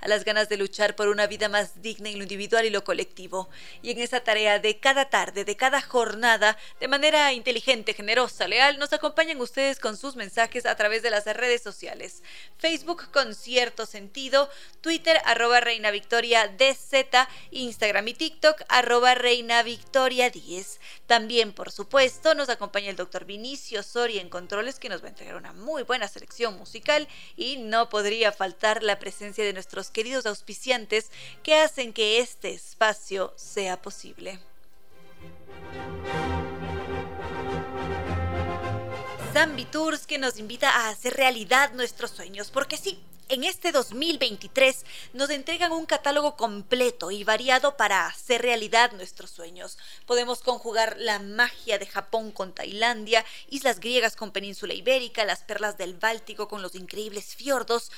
a las ganas de luchar por una vida más digna en lo individual y lo colectivo. Y en esa tarea de cada tarde, de cada jornada, de manera inteligente, generosa, leal, nos acompañan ustedes con sus mensajes a través de las redes sociales. Facebook con cierto sentido, Twitter arroba Reina Victoria DZ, Instagram y TikTok arroba Reina Victoria 10. También, por supuesto, nos acompaña el doctor Vinicio Soria en Controles, que nos va a entregar una muy buena selección musical y no podría faltar la presencia de nuestros queridos auspiciantes que hacen que este espacio sea posible. Zambi Tours que nos invita a hacer realidad nuestros sueños, porque sí, en este 2023 nos entregan un catálogo completo y variado para hacer realidad nuestros sueños. Podemos conjugar la magia de Japón con Tailandia, islas griegas con península ibérica, las perlas del Báltico con los increíbles fiordos,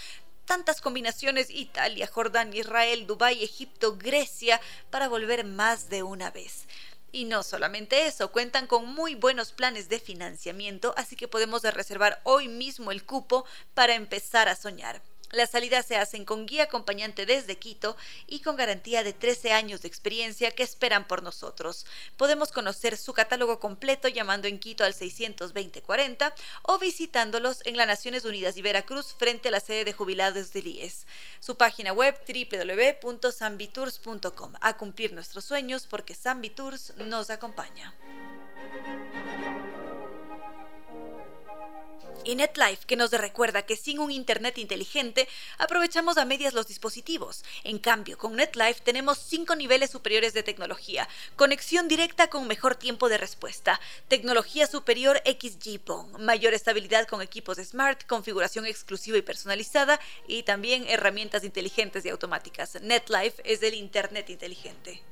tantas combinaciones Italia, Jordania, Israel, Dubái, Egipto, Grecia, para volver más de una vez. Y no solamente eso, cuentan con muy buenos planes de financiamiento, así que podemos reservar hoy mismo el cupo para empezar a soñar. Las salidas se hacen con guía acompañante desde Quito y con garantía de 13 años de experiencia que esperan por nosotros. Podemos conocer su catálogo completo llamando en Quito al 62040 o visitándolos en las Naciones Unidas y Veracruz frente a la sede de jubilados del IES. Su página web www.sambitours.com. A cumplir nuestros sueños porque Sambitours nos acompaña. Y NetLife que nos recuerda que sin un Internet inteligente aprovechamos a medias los dispositivos. En cambio, con NetLife tenemos cinco niveles superiores de tecnología, conexión directa con mejor tiempo de respuesta, tecnología superior XG-PON, mayor estabilidad con equipos Smart, configuración exclusiva y personalizada y también herramientas inteligentes y automáticas. NetLife es el Internet inteligente.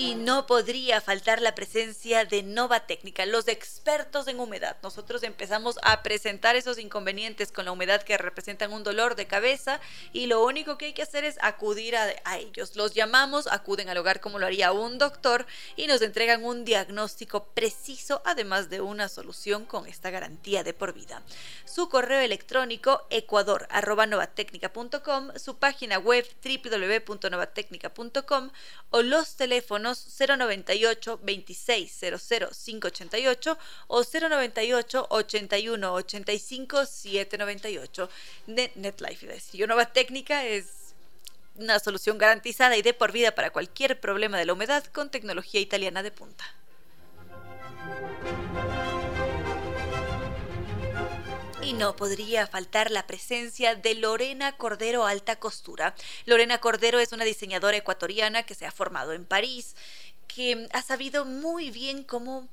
Y no podría faltar la presencia de Nova Técnica, los expertos en humedad. Nosotros empezamos a presentar esos inconvenientes con la humedad que representan un dolor de cabeza y lo único que hay que hacer es acudir a, ellos. Los llamamos, acuden al hogar como lo haría un doctor y nos entregan un diagnóstico preciso, además de una solución con esta garantía de por vida. Su correo electrónico ecuador.novatecnica.com, su página web www.novatecnica.com o los teléfonos 098 2600 588 o 098 81 85 798. NetLife, yo Nueva Técnica es una solución garantizada y de por vida para cualquier problema de la humedad con tecnología italiana de punta. Y no podría faltar la presencia de Lorena Cordero Alta Costura. Lorena Cordero es una diseñadora ecuatoriana que se ha formado en París, que ha sabido muy bien cómo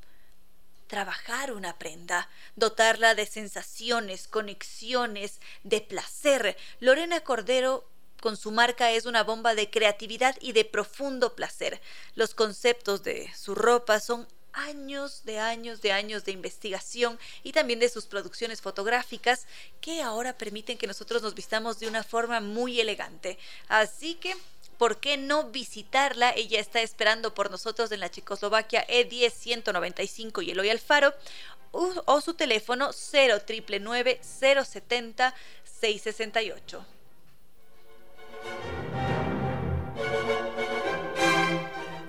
trabajar una prenda, dotarla de sensaciones, conexiones, de placer. Lorena Cordero con su marca es una bomba de creatividad y de profundo placer. Los conceptos de su ropa son años de años de años de investigación y también de sus producciones fotográficas que ahora permiten que nosotros nos vistamos de una forma muy elegante. Así que ¿por qué no visitarla? Ella está esperando por nosotros en la Checoslovaquia E10 195 y Eloy Alfaro o, su teléfono 0999 070 668.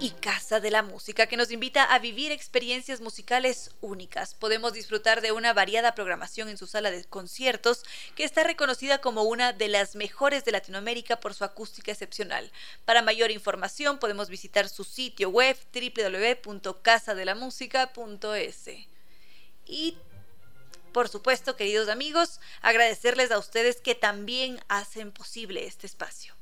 Y Casa de la Música, que nos invita a vivir experiencias musicales únicas. Podemos disfrutar de una variada programación en su sala de conciertos, que está reconocida como una de las mejores de Latinoamérica por su acústica excepcional. Para mayor información podemos visitar su sitio web www.casadelamusica.es. Y por supuesto, queridos amigos, agradecerles a ustedes que también hacen posible este espacio.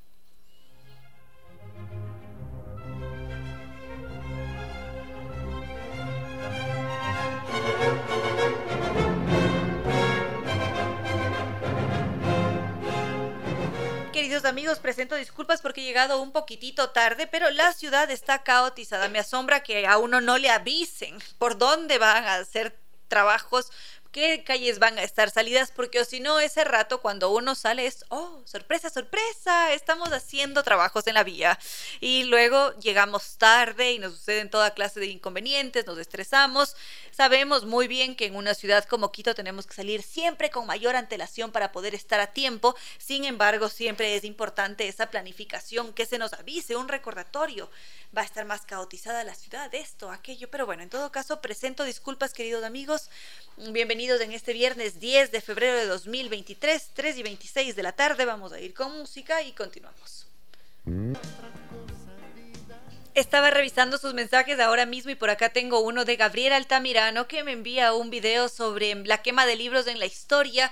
Queridos amigos, presento disculpas porque he llegado un poquitito tarde, pero la ciudad está caotizada. Me asombra que a uno no le avisen por dónde van a hacer trabajos qué calles van a estar salidas, porque o si no, ese rato cuando uno sale es, oh, sorpresa, sorpresa, estamos haciendo trabajos en la vía. Y luego llegamos tarde y nos suceden toda clase de inconvenientes, nos estresamos. Sabemos muy bien que en una ciudad como Quito tenemos que salir siempre con mayor antelación para poder estar a tiempo. Sin embargo, siempre es importante esa planificación, que se nos avise, un recordatorio. Va a estar más caotizada la ciudad, esto, aquello. Pero bueno, en todo caso, presento disculpas, queridos amigos. Bienvenidos en este viernes 10 de febrero de 2023, 3 y 26 de la tarde. Vamos a ir con música y continuamos. Estaba revisando sus mensajes ahora mismo y por acá tengo uno de Gabriel Altamirano que me envía un video sobre la quema de libros en la historia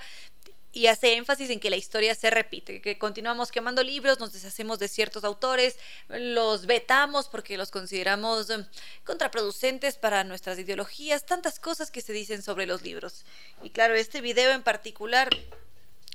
y hace énfasis en que la historia se repite, que continuamos quemando libros, nos deshacemos de ciertos autores, los vetamos porque los consideramos em, contraproducentes para nuestras ideologías, tantas cosas que se dicen sobre los libros. Y claro, este video en particular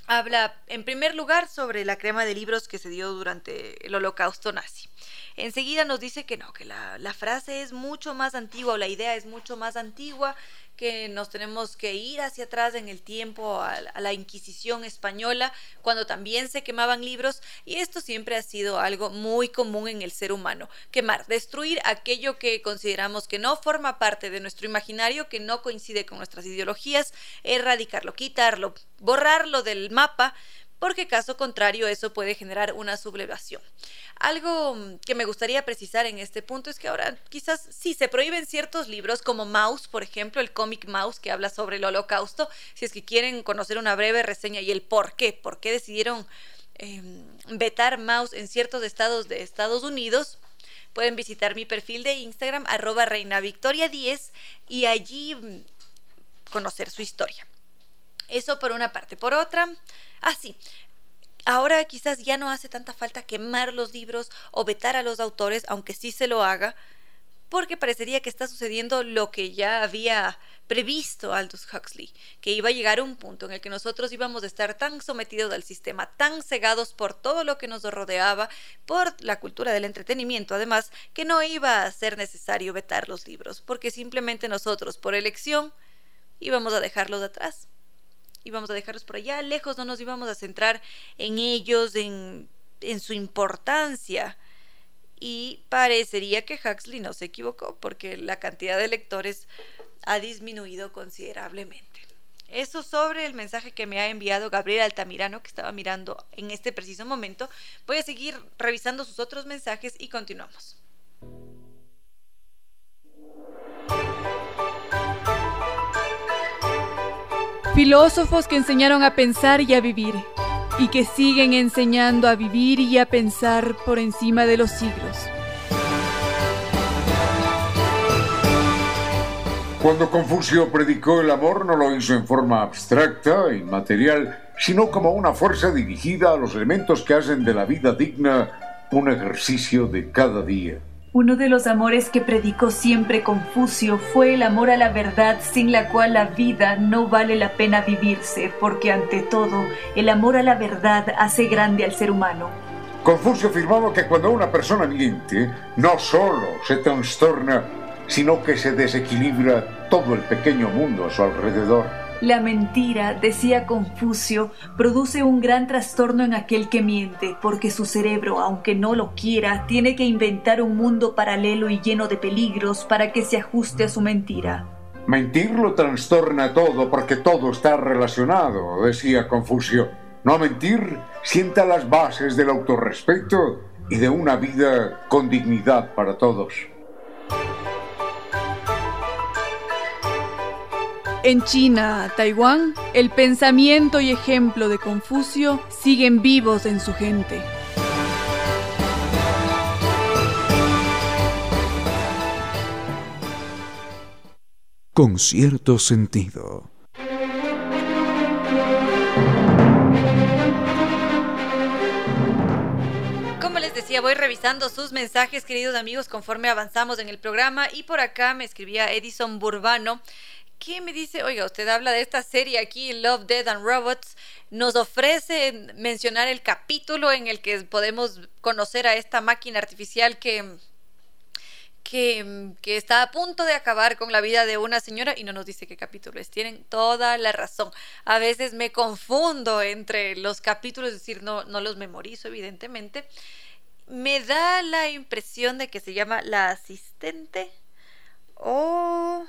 habla en primer lugar sobre la crema de libros que se dio durante el holocausto nazi. Enseguida nos dice que no, que la, la frase es mucho más antigua o la idea es mucho más antigua, que nos tenemos que ir hacia atrás en el tiempo a, la Inquisición española, cuando también se quemaban libros, y esto siempre ha sido algo muy común en el ser humano, quemar, destruir aquello que consideramos que no forma parte de nuestro imaginario, que no coincide con nuestras ideologías, erradicarlo, quitarlo, borrarlo del mapa, porque caso contrario eso puede generar una sublevación. Algo mm, que me gustaría precisar en este punto es que ahora quizás sí se prohíben ciertos libros como Mouse, por ejemplo, el cómic Mouse que habla sobre el holocausto, si es que quieren conocer una breve reseña y el por qué, por qué decidieron em, vetar Mouse en ciertos estados de Estados Unidos, pueden visitar mi perfil de Instagram, arroba reina victoria 10 y allí mm, conocer su historia. Eso por una parte. Por otra, Ah, sí. Ahora quizás ya no hace tanta falta quemar los libros o vetar a los autores, aunque sí se lo haga, porque parecería que está sucediendo lo que ya había previsto Aldous Huxley, que iba a llegar un punto en el que nosotros íbamos a estar tan sometidos al sistema, tan cegados por todo lo que nos rodeaba, por la cultura del entretenimiento, además, que no iba a ser necesario vetar los libros, porque simplemente nosotros, por elección, íbamos a dejarlos atrás íbamos a dejarlos por allá lejos, no nos íbamos a centrar en ellos, en, en su importancia. Y parecería que Huxley no se equivocó porque la cantidad de lectores ha disminuido considerablemente. Eso sobre el mensaje que me ha enviado Gabriel Altamirano, que estaba mirando en este preciso momento. Voy a seguir revisando sus otros mensajes y continuamos. Filósofos que enseñaron a pensar y a vivir, y que siguen enseñando a vivir y a pensar por encima de los siglos. Cuando Confucio predicó el amor no lo hizo en forma abstracta, inmaterial, sino como una fuerza dirigida a los elementos que hacen de la vida digna un ejercicio de cada día. Uno de los amores que predicó siempre Confucio fue el amor a la verdad sin la cual la vida no vale la pena vivirse, porque ante todo el amor a la verdad hace grande al ser humano. Confucio afirmaba que cuando una persona miente, no solo se trastorna, sino que se desequilibra todo el pequeño mundo a su alrededor. La mentira, decía Confucio, produce un gran trastorno en aquel que miente, porque su cerebro, aunque no lo quiera, tiene que inventar un mundo paralelo y lleno de peligros para que se ajuste a su mentira. Mentir lo trastorna todo porque todo está relacionado, decía Confucio. No mentir sienta las bases del autorrespeto y de una vida con dignidad para todos. En China, Taiwán, el pensamiento y ejemplo de Confucio siguen vivos en su gente. Con cierto sentido. voy revisando sus mensajes, queridos amigos, conforme avanzamos en el programa. Y por acá me escribía Edison Burbano, que me dice, oiga, usted habla de esta serie aquí, Love, Dead and Robots. Nos ofrece mencionar el capítulo en el que podemos conocer a esta máquina artificial que que, está a punto de acabar con la vida de una señora y no nos dice qué capítulo es. Tienen toda la razón. A veces me confundo entre los capítulos, es decir, no, no los memorizo, evidentemente me da la impresión de que se llama la asistente o...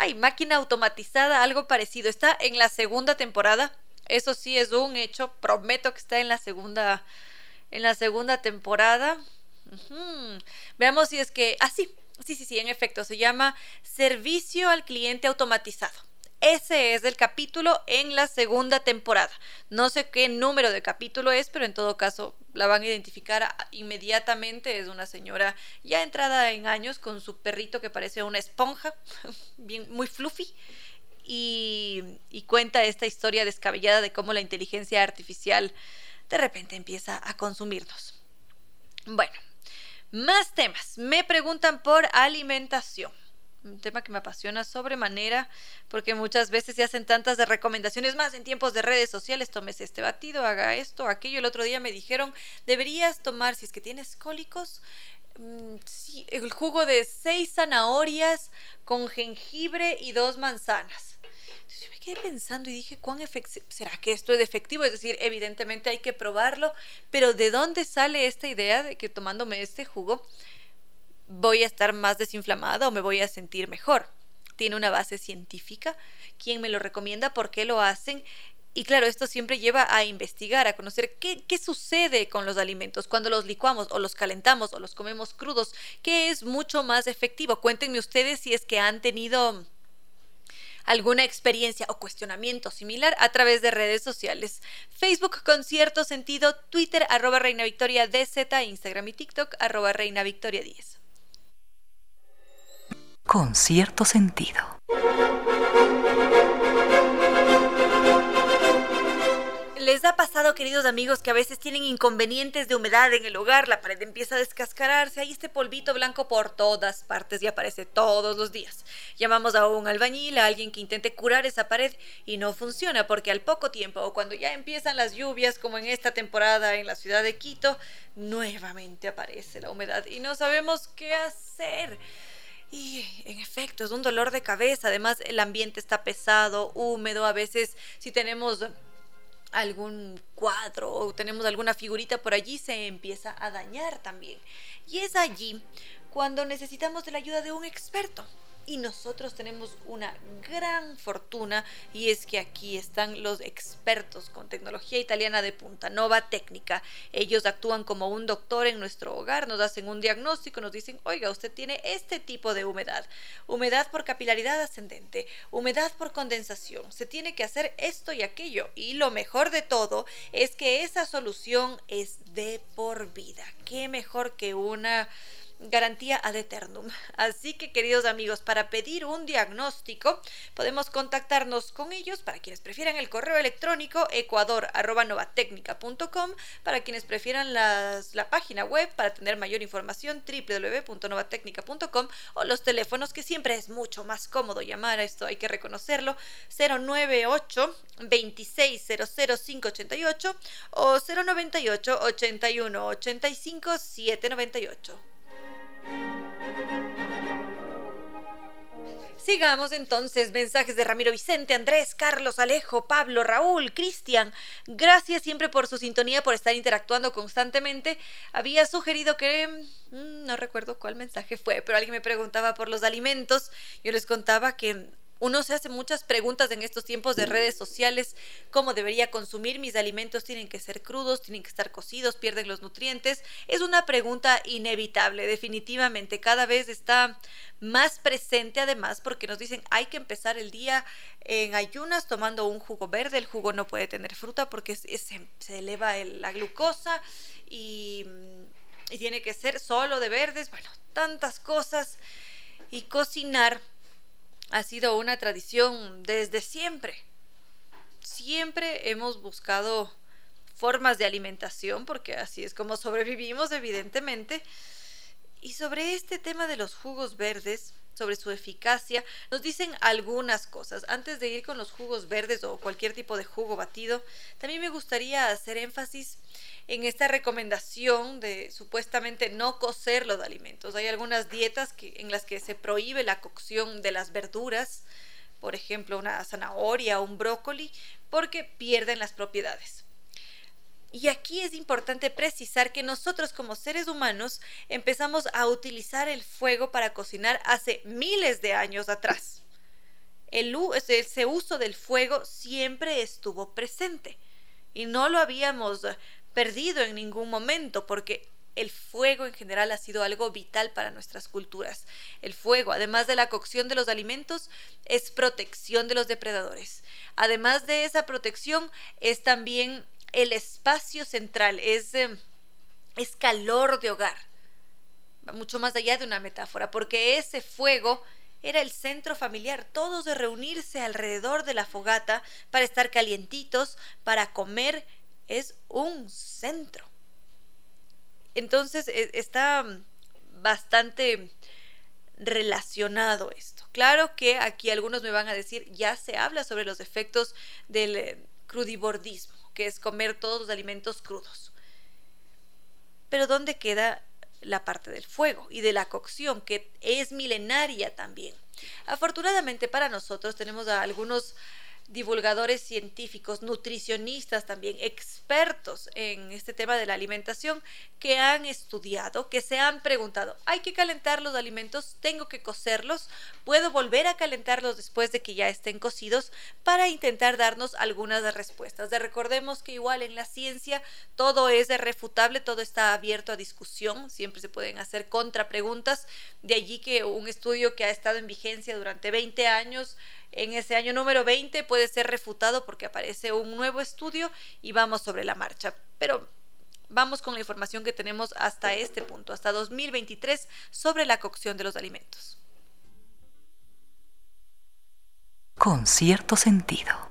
Ay, máquina automatizada, algo parecido. Está en la segunda temporada. Eso sí es un hecho. Prometo que está en la segunda, en la segunda temporada. Veamos si es que... Ah, sí, sí, sí, sí, en efecto. Se llama Servicio al Cliente Automatizado. Ese es el capítulo en la segunda temporada. No sé qué número de capítulo es, pero en todo caso la van a identificar inmediatamente. Es una señora ya entrada en años con su perrito que parece una esponja, bien, muy fluffy. Y, y cuenta esta historia descabellada de cómo la inteligencia artificial de repente empieza a consumirnos. Bueno, más temas. Me preguntan por alimentación un tema que me apasiona sobremanera porque muchas veces se hacen tantas de recomendaciones más en tiempos de redes sociales, tomes este batido, haga esto, aquello. El otro día me dijeron, deberías tomar, si es que tienes cólicos, mm, el jugo de seis zanahorias con jengibre y dos manzanas. Entonces yo me quedé pensando y dije, ¿cuán efectivo? ¿Será que esto es efectivo? Es decir, evidentemente hay que probarlo, pero ¿de dónde sale esta idea de que tomándome este jugo voy a estar más desinflamada o me voy a sentir mejor. Tiene una base científica. ¿Quién me lo recomienda? ¿Por qué lo hacen? Y claro, esto siempre lleva a investigar, a conocer qué, qué, sucede con los alimentos cuando los licuamos o los calentamos o los comemos crudos, qué es mucho más efectivo. Cuéntenme ustedes si es que han tenido alguna experiencia o cuestionamiento similar a través de redes sociales. Facebook con cierto sentido, Twitter arroba Reina Victoria DZ, Instagram y TikTok arroba Reina Victoria 10 con cierto sentido. ¿Les ha pasado, queridos amigos, que a veces tienen inconvenientes de humedad en el hogar? La pared empieza a descascararse, hay este polvito blanco por todas partes y aparece todos los días. Llamamos a un albañil, a alguien que intente curar esa pared y no funciona porque al poco tiempo o cuando ya empiezan las lluvias, como en esta temporada en la ciudad de Quito, nuevamente aparece la humedad y no sabemos qué hacer. Y en efecto, es un dolor de cabeza. Además, el ambiente está pesado, húmedo. A veces, si tenemos algún cuadro o tenemos alguna figurita por allí, se empieza a dañar también. Y es allí cuando necesitamos de la ayuda de un experto y nosotros tenemos una gran fortuna y es que aquí están los expertos con tecnología italiana de punta, Nova Técnica. Ellos actúan como un doctor en nuestro hogar, nos hacen un diagnóstico, nos dicen, oiga, usted tiene este tipo de humedad, humedad por capilaridad ascendente, humedad por condensación, se tiene que hacer esto y aquello. Y lo mejor de todo es que esa solución es de por vida. ¿Qué mejor que una garantía ad eternum. Así que queridos amigos, para pedir un diagnóstico podemos contactarnos con ellos para quienes prefieran el correo electrónico ecuador.novatecnica.com, para quienes prefieran las, la página web para tener mayor información www.novatecnica.com o los teléfonos que siempre es mucho más cómodo llamar a esto, hay que reconocerlo, 098 2600588 o 098 81 85 798. Sigamos entonces, mensajes de Ramiro Vicente, Andrés, Carlos, Alejo, Pablo, Raúl, Cristian. Gracias siempre por su sintonía, por estar interactuando constantemente. Había sugerido que, mm, no recuerdo cuál mensaje fue, pero alguien me preguntaba por los alimentos. Yo les contaba que Uno se hace muchas preguntas en estos tiempos de redes sociales, cómo debería consumir mis alimentos, tienen que ser crudos, tienen que estar cocidos, pierden los nutrientes. Es una pregunta inevitable, definitivamente, cada vez está más presente además porque nos dicen hay que empezar el día en ayunas tomando un jugo verde, el jugo no puede tener fruta porque se, eleva la glucosa y, y tiene que ser solo de verdes, bueno, tantas cosas. Y cocinar ha sido una tradición desde siempre. Siempre hemos buscado formas de alimentación, porque así es como sobrevivimos, evidentemente. Y sobre este tema de los jugos verdes, sobre su eficacia, nos dicen algunas cosas. Antes de ir con los jugos verdes o cualquier tipo de jugo batido, también me gustaría hacer énfasis en esta recomendación de supuestamente no cocer los alimentos. Hay algunas dietas en las que se prohíbe la cocción de las verduras, por ejemplo, una zanahoria o un brócoli, porque pierden las propiedades. Y aquí es importante precisar que nosotros como seres humanos empezamos a utilizar el fuego para cocinar hace miles de años atrás. El, ese uso del fuego siempre estuvo presente y no lo habíamos perdido en ningún momento, porque el fuego en general ha sido algo vital para nuestras culturas. El fuego, además de la cocción de los alimentos, es protección de los depredadores. Además de esa protección, es también el espacio central, es, eh, es calor de hogar. Mucho más allá de una metáfora, porque ese fuego era el centro familiar, todos de reunirse alrededor de la fogata para estar calientitos, para comer es un centro. Entonces e, está bastante relacionado esto. Claro que aquí algunos me van a decir, ya se habla sobre los efectos del eh, crudibordismo, que es comer todos los alimentos crudos. Pero ¿dónde queda la parte del fuego y de la cocción, que es milenaria también? Afortunadamente para nosotros tenemos a algunos divulgadores científicos, nutricionistas también, expertos en este tema de la alimentación, que han estudiado, que se han preguntado, ¿hay que calentar los alimentos? ¿Tengo que cocerlos? ¿Puedo volver a calentarlos después de que ya estén cocidos? Para intentar darnos algunas respuestas. De recordemos que igual en la ciencia todo es refutable, todo está abierto a discusión, siempre se pueden hacer contrapreguntas, de allí que un estudio que ha estado en vigencia durante 20 años, en ese año número 20 puede ser refutado porque aparece un nuevo estudio y vamos sobre la marcha. Pero vamos con la información que tenemos hasta este punto, hasta 2023, sobre la cocción de los alimentos. Con cierto sentido.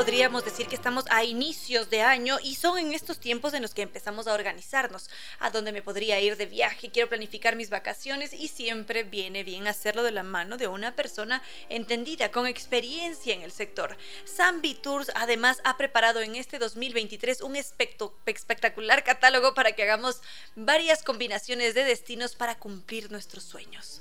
Podríamos decir que estamos a inicios de año y son en estos tiempos en los que empezamos a organizarnos, a dónde me podría ir de viaje, quiero planificar mis vacaciones y siempre viene bien hacerlo de la mano de una persona entendida, con experiencia en el sector. Zambi Tours además ha preparado en este 2023 un espectacular catálogo para que hagamos varias combinaciones de destinos para cumplir nuestros sueños.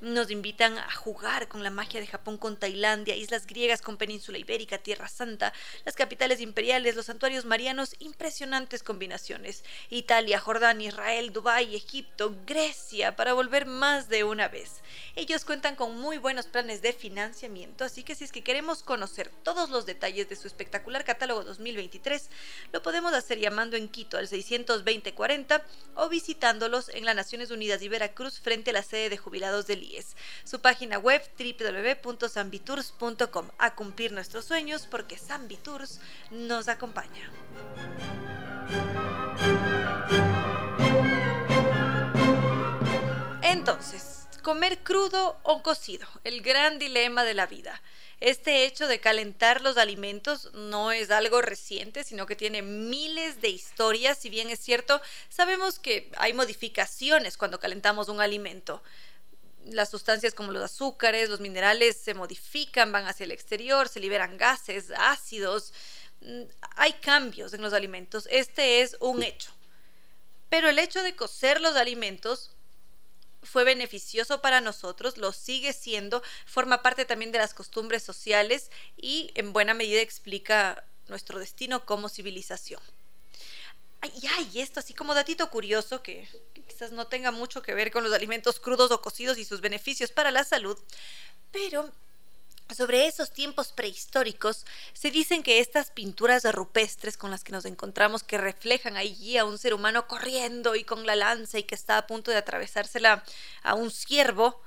Nos invitan a jugar con la magia de Japón con Tailandia, islas griegas con península ibérica, Tierra Santa, las capitales imperiales, los santuarios marianos, impresionantes combinaciones. Italia, Jordania, Israel, Dubái, Egipto, Grecia, para volver más de una vez. Ellos cuentan con muy buenos planes de financiamiento, así que si es que queremos conocer todos los detalles de su espectacular catálogo 2023, lo podemos hacer llamando en Quito al 620-40 o visitándolos en las Naciones Unidas y Veracruz frente a la sede de jubilados del su página web www.sambitours.com. A cumplir nuestros sueños porque Sambitours nos acompaña. Entonces, comer crudo o cocido, el gran dilema de la vida. Este hecho de calentar los alimentos no es algo reciente, sino que tiene miles de historias. Si bien es cierto, sabemos que hay modificaciones cuando calentamos un alimento las sustancias como los azúcares, los minerales se modifican, van hacia el exterior, se liberan gases, ácidos, mm, hay cambios en los alimentos, este es un hecho. Pero el hecho de cocer los alimentos fue beneficioso para nosotros, lo sigue siendo, forma parte también de las costumbres sociales y en buena medida explica nuestro destino como civilización. Ay, ay, esto así como datito curioso que, que quizás no tenga mucho que ver con los alimentos crudos o cocidos y sus beneficios para la salud, pero sobre esos tiempos prehistóricos, se dicen que estas pinturas rupestres con las que nos encontramos, que reflejan allí a un ser humano corriendo y con la lanza y que está a punto de atravesársela a un ciervo,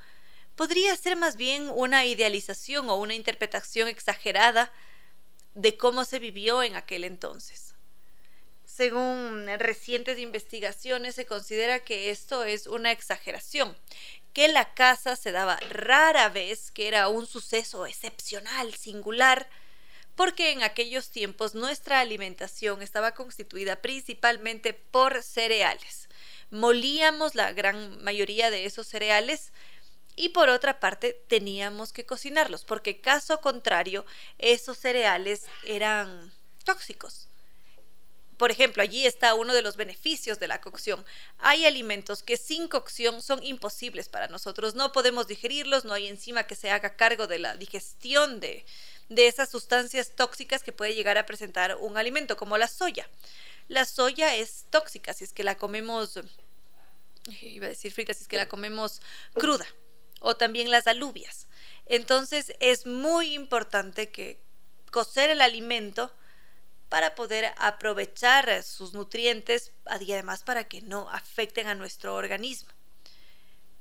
podría ser más bien una idealización o una interpretación exagerada de cómo se vivió en aquel entonces. Según recientes investigaciones, se considera que esto es una exageración, que la caza se daba rara vez, que era un suceso excepcional, singular, porque en aquellos tiempos nuestra alimentación estaba constituida principalmente por cereales. Molíamos la gran mayoría de esos cereales y por otra parte teníamos que cocinarlos, porque caso contrario, esos cereales eran tóxicos. Por ejemplo, allí está uno de los beneficios de la cocción. Hay alimentos que sin cocción son imposibles para nosotros. No podemos digerirlos, no hay enzima que se haga cargo de la digestión de, de esas sustancias tóxicas que puede llegar a presentar un alimento, como la soya. La soya es tóxica si es que la comemos, iba a decir frita, si es que la comemos cruda, o también las alubias. Entonces es muy importante que cocer el alimento para poder aprovechar sus nutrientes y además para que no afecten a nuestro organismo.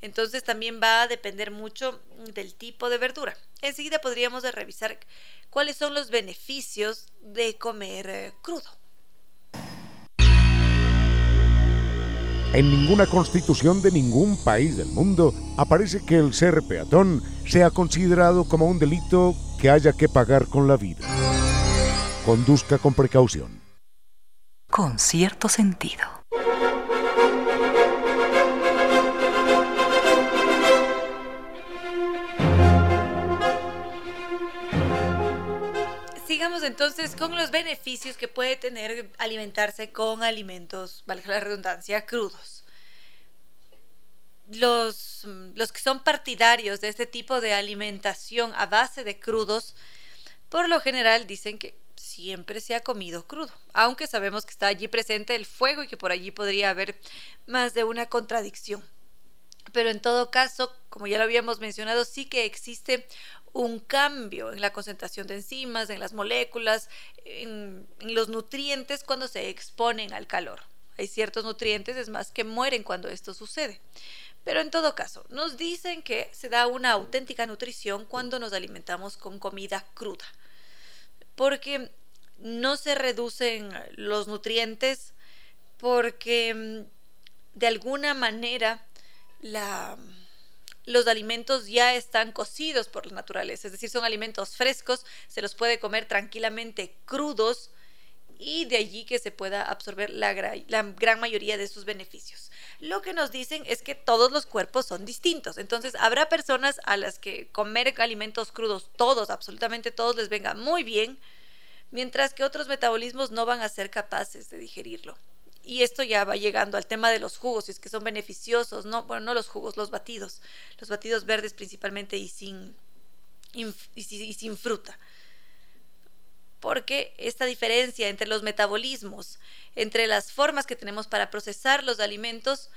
Entonces también va a depender mucho del tipo de verdura. Enseguida podríamos revisar cuáles son los beneficios de comer eh, crudo. En ninguna constitución de ningún país del mundo aparece que el ser peatón sea considerado como un delito que haya que pagar con la vida. Conduzca con precaución. Con cierto sentido. Sigamos entonces con los beneficios que puede tener alimentarse con alimentos, valga la redundancia, crudos. Los, los que son partidarios de este tipo de alimentación a base de crudos, por lo general dicen que siempre se ha comido crudo, aunque sabemos que está allí presente el fuego y que por allí podría haber más de una contradicción. Pero en todo caso, como ya lo habíamos mencionado, sí que existe un cambio en la concentración de enzimas, en las moléculas, en, los nutrientes cuando se exponen al calor. Hay ciertos nutrientes, es más, que mueren cuando esto sucede. Pero en todo caso, nos dicen que se da una auténtica nutrición cuando nos alimentamos con comida cruda. Porque no se reducen los nutrientes porque mm, de alguna manera la, los alimentos ya están cocidos por la naturaleza, es decir, son alimentos frescos, se los puede comer tranquilamente crudos y de allí que se pueda absorber la, la, gran mayoría de sus beneficios. Lo que nos dicen es que todos los cuerpos son distintos, entonces habrá personas a las que comer alimentos crudos, todos, absolutamente todos, les venga muy bien, mientras que otros metabolismos no van a ser capaces de digerirlo. Y esto ya va llegando al tema de los jugos, si es que son beneficiosos, no, bueno, no los jugos, los batidos, los batidos verdes principalmente y sin, y sin fruta. Porque esta diferencia entre los metabolismos, entre las formas que tenemos para procesar los alimentos,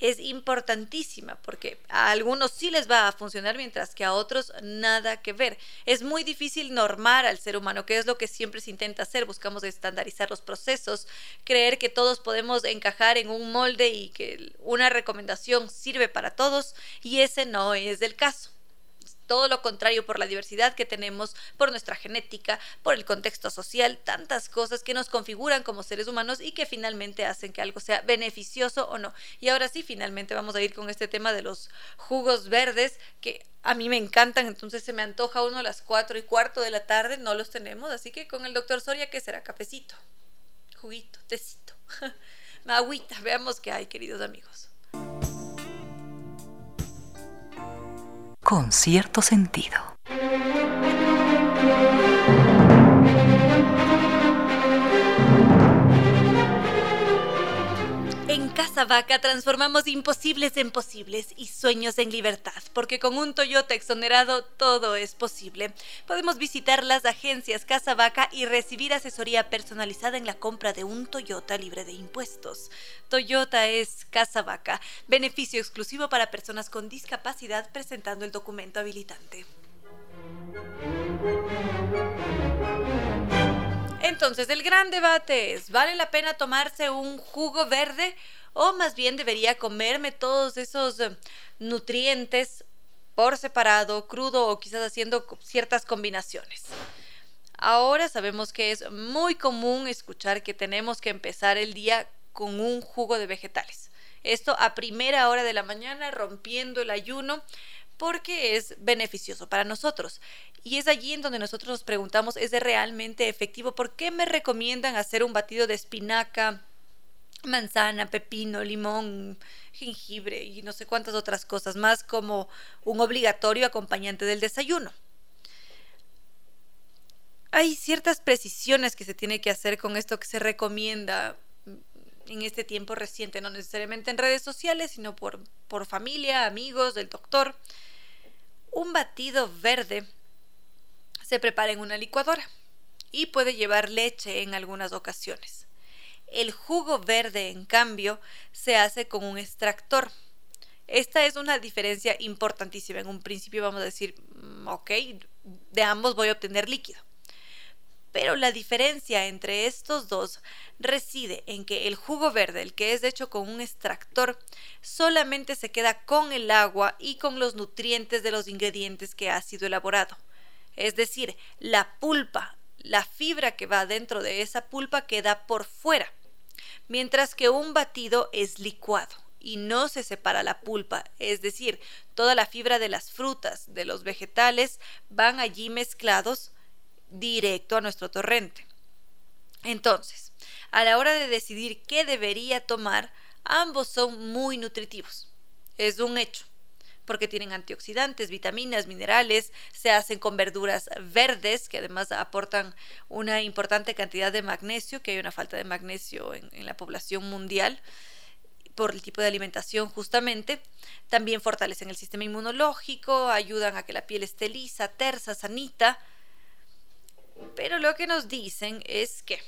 es importantísima porque a algunos sí les va a funcionar mientras que a otros nada que ver. Es muy difícil normar al ser humano, que es lo que siempre se intenta hacer. Buscamos estandarizar los procesos, creer que todos podemos encajar en un molde y que una recomendación sirve para todos y ese no es el caso todo lo contrario por la diversidad que tenemos, por nuestra genética, por el contexto social, tantas cosas que nos configuran como seres humanos y que finalmente hacen que algo sea beneficioso o no. Y ahora sí, finalmente vamos a ir con este tema de los jugos verdes que a mí me encantan, entonces se me antoja uno a las cuatro y cuarto de la tarde, no los tenemos, así que con el doctor Soria, ¿qué será? Cafecito, juguito, tecito, agüita, veamos qué hay, queridos amigos. Con cierto sentido. Casa Vaca transformamos imposibles en posibles y sueños en libertad, porque con un Toyota exonerado todo es posible. Podemos visitar las agencias Casa Vaca y recibir asesoría personalizada en la compra de un Toyota libre de impuestos. Toyota es Casa Vaca, beneficio exclusivo para personas con discapacidad presentando el documento habilitante. Entonces, el gran debate es, ¿vale la pena tomarse un jugo verde o más bien debería comerme todos esos eh, nutrientes por separado, crudo o quizás haciendo ciertas combinaciones. Ahora sabemos que es muy común escuchar que tenemos que empezar el día con un jugo de vegetales. Esto a primera hora de la mañana, rompiendo el ayuno, porque es beneficioso para nosotros. Y es allí en donde nosotros nos preguntamos, ¿es realmente efectivo? ¿Por qué me recomiendan hacer un batido de espinaca, manzana, pepino, limón, jengibre y no sé cuántas otras cosas más como un obligatorio acompañante del desayuno. Hay ciertas precisiones que se tiene que hacer con esto que se recomienda en este tiempo reciente, no necesariamente en redes sociales, sino por, por familia, amigos, del doctor. Un batido verde se prepara en una licuadora y puede llevar leche en algunas ocasiones. El jugo verde, en cambio, se hace con un extractor. Esta es una diferencia importantísima. En un principio vamos a decir, mm, ok, de ambos voy a obtener líquido. Pero la diferencia entre estos dos reside en que el jugo verde, el que es hecho con un extractor, solamente se queda con el agua y con los nutrientes de los ingredientes que ha sido elaborado. Es decir, la pulpa, la fibra que va dentro de esa pulpa queda por fuera mientras que un batido es licuado y no se separa la pulpa, es decir, toda la fibra de las frutas, de los vegetales, van allí mezclados directo a nuestro torrente. Entonces, a la hora de decidir qué debería tomar, ambos son muy nutritivos. Es un hecho porque tienen antioxidantes, vitaminas, minerales, se hacen con verduras verdes que además aportan una importante cantidad de magnesio, que hay una falta de magnesio en, la población mundial por el tipo de alimentación justamente. También fortalecen el sistema inmunológico, ayudan a que la piel esté lisa, tersa, sanita. Pero lo que nos dicen es que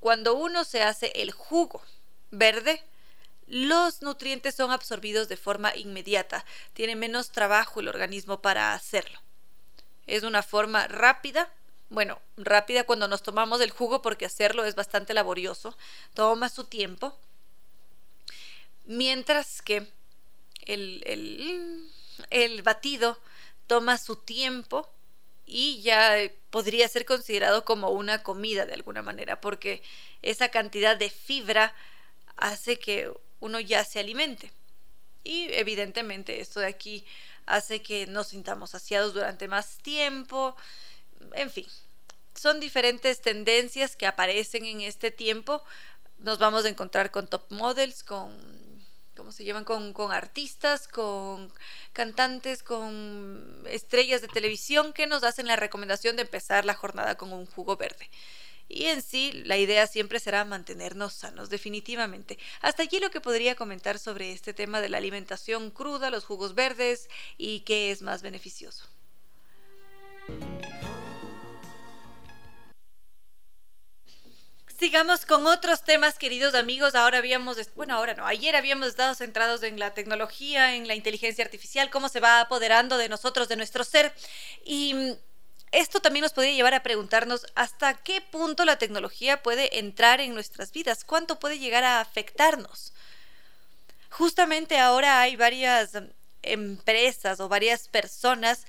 cuando uno se hace el jugo verde, los nutrientes son absorbidos de forma inmediata. Tiene menos trabajo el organismo para hacerlo. Es una forma rápida. Bueno, rápida cuando nos tomamos el jugo porque hacerlo es bastante laborioso. Toma su tiempo. Mientras que el, el, el batido toma su tiempo y ya podría ser considerado como una comida de alguna manera porque esa cantidad de fibra hace que uno ya se alimente. Y evidentemente esto de aquí hace que nos sintamos saciados durante más tiempo. En fin, son diferentes tendencias que aparecen en este tiempo. Nos vamos a encontrar con top models, con cómo se llevan con, con, artistas, con cantantes, con estrellas de televisión que nos hacen la recomendación de empezar la jornada con un jugo verde. Y en sí, la idea siempre será mantenernos sanos, definitivamente. Hasta allí lo que podría comentar sobre este tema de la alimentación cruda, los jugos verdes y qué es más beneficioso. Sigamos con otros temas, queridos amigos. Ahora habíamos, bueno, ahora no, ayer habíamos estado centrados en la tecnología, en la inteligencia artificial, cómo se va apoderando de nosotros, de nuestro ser. Y esto también nos podría llevar a preguntarnos hasta qué punto la tecnología puede entrar en nuestras vidas, cuánto puede llegar a afectarnos. Justamente ahora hay varias empresas o varias personas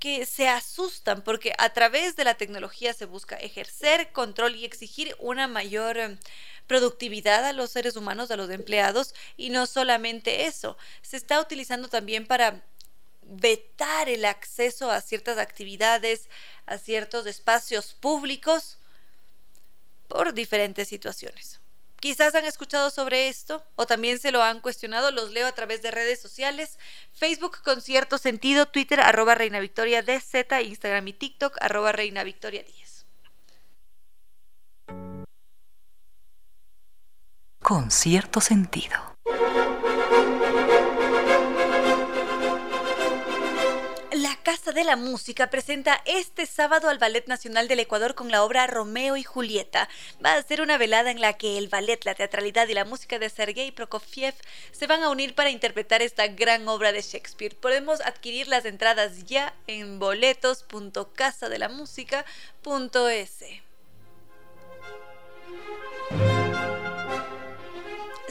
que se asustan porque a través de la tecnología se busca ejercer control y exigir una mayor em, productividad a los seres humanos, a los empleados, y no solamente eso, se está utilizando también para vetar el acceso a ciertas actividades, a ciertos espacios públicos por diferentes situaciones. Quizás han escuchado sobre esto o también se lo han cuestionado, los leo a través de redes sociales, Facebook con cierto sentido, Twitter arroba Reina Victoria DZ, Instagram y TikTok arroba Reina Victoria 10. con cierto sentido. Casa de la Música presenta este sábado al Ballet Nacional del Ecuador con la obra Romeo y Julieta. Va a ser una velada en la que el ballet, la teatralidad y la música de Sergei Prokofiev se van a unir para interpretar esta gran obra de Shakespeare. Podemos adquirir las entradas ya en boletos.casadelamusica.es.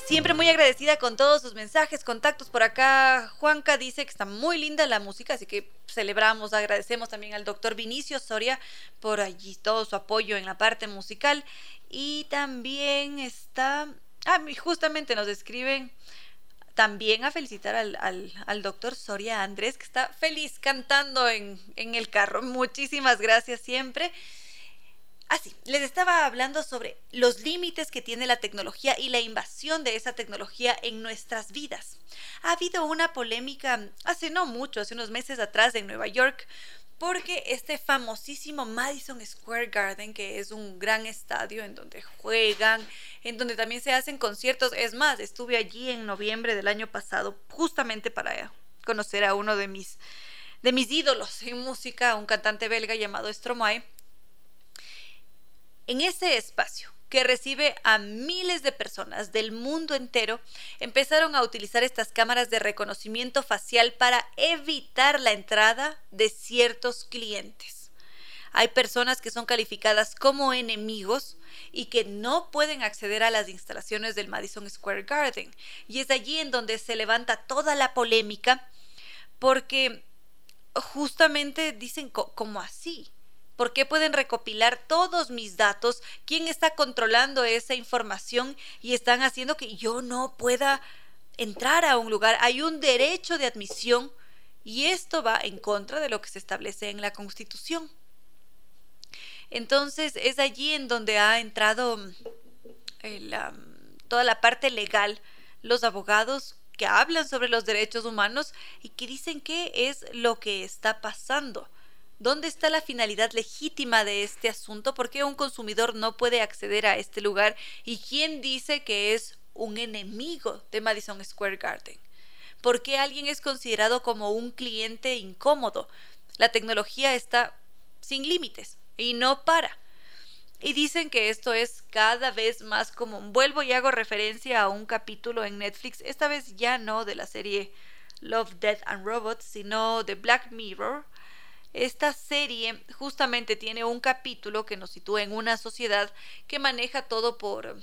Siempre muy agradecida con todos sus mensajes, contactos por acá. Juanca dice que está muy linda la música, así que celebramos, agradecemos también al doctor Vinicio Soria por allí todo su apoyo en la parte musical. Y también está, ah, justamente nos escriben también a felicitar al, al, doctor Soria Andrés, que está feliz cantando en, en el carro. Muchísimas gracias siempre. Así, ah, les estaba hablando sobre los límites que tiene la tecnología y la invasión de esa tecnología en nuestras vidas. Ha habido una polémica hace no mucho, hace unos meses atrás en Nueva York, porque este famosísimo Madison Square Garden, que es un gran estadio en donde juegan, en donde también se hacen conciertos, es más, estuve allí en noviembre del año pasado justamente para conocer a uno de mis de mis ídolos en música, un cantante belga llamado Stromae en ese espacio que recibe a miles de personas del mundo entero, empezaron a utilizar estas cámaras de reconocimiento facial para evitar la entrada de ciertos clientes. Hay personas que son calificadas como enemigos y que no pueden acceder a las instalaciones del Madison Square Garden. Y es allí en donde se levanta toda la polémica porque justamente dicen como así ¿Por qué pueden recopilar todos mis datos? ¿Quién está controlando esa información y están haciendo que yo no pueda entrar a un lugar? Hay un derecho de admisión y esto va en contra de lo que se establece en la Constitución. Entonces es allí en donde ha entrado toda la parte legal, los abogados que hablan sobre los derechos humanos y que dicen qué es lo que está pasando. ¿Dónde está la finalidad legítima de este asunto? ¿Por qué un consumidor no puede acceder a este lugar? ¿Y quién dice que es un enemigo de Madison Square Garden? ¿Por qué alguien es considerado como un cliente incómodo? La tecnología está sin límites y no para. Y dicen que esto es cada vez más común. Vuelvo y hago referencia a un capítulo en Netflix, esta vez ya no de la serie Love, Death and Robots, sino de Black Mirror, esta serie justamente tiene un capítulo que nos sitúa en una sociedad que maneja todo por,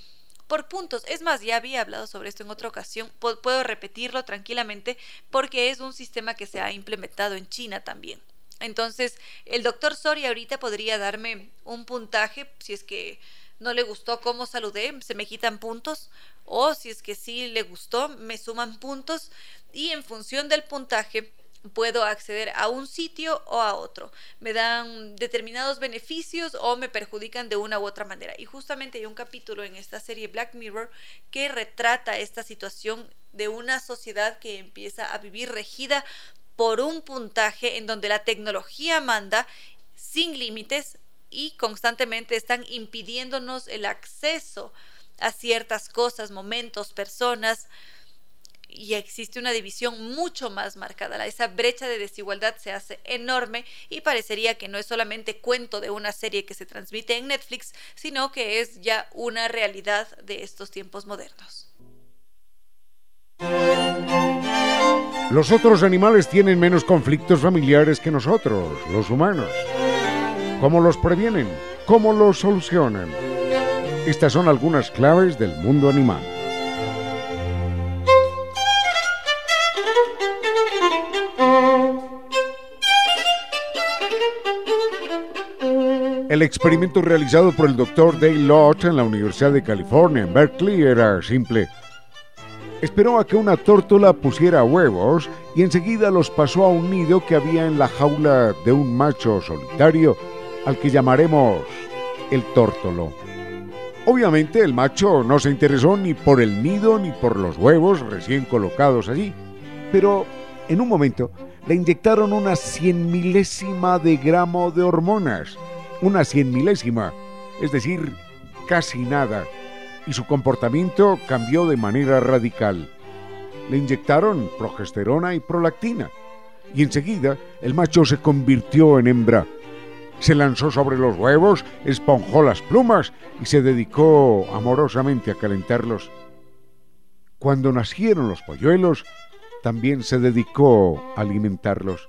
por puntos. Es más, ya había hablado sobre esto en otra ocasión, puedo repetirlo tranquilamente porque es un sistema que se ha implementado en China también. Entonces, el doctor Soria ahorita podría darme un puntaje si es que no le gustó cómo saludé, se me quitan puntos, o si es que sí le gustó, me suman puntos y en función del puntaje puedo acceder a un sitio o a otro. Me dan determinados beneficios o me perjudican de una u otra manera. Y justamente hay un capítulo en esta serie Black Mirror que retrata esta situación de una sociedad que empieza a vivir regida por un puntaje en donde la tecnología manda sin límites y constantemente están impidiéndonos el acceso a ciertas cosas, momentos, personas, y existe una división mucho más marcada. Esa brecha de desigualdad se hace enorme y parecería que no es solamente cuento de una serie que se transmite en Netflix, sino que es ya una realidad de estos tiempos modernos. Los otros animales tienen menos conflictos familiares que nosotros, los humanos. ¿Cómo los previenen? ¿Cómo los solucionan? Estas son algunas claves del mundo animal. El experimento realizado por el Dr. Dale Lott en la Universidad de California en Berkeley era simple. Esperó a que una tórtola pusiera huevos y enseguida los pasó a un nido que había en la jaula de un macho solitario al que llamaremos el tórtolo. Obviamente el macho no se interesó ni por el nido ni por los huevos recién colocados allí, pero en un momento le inyectaron una cien milésima de gramo de hormonas una cien milésima, es decir, casi nada. y su comportamiento cambió de manera radical. Le inyectaron progesterona y prolactina y enseguida el macho se convirtió en hembra. Se lanzó sobre los huevos, esponjó las plumas y se dedicó amorosamente a calentarlos. Cuando nacieron los polluelos, también se dedicó a alimentarlos.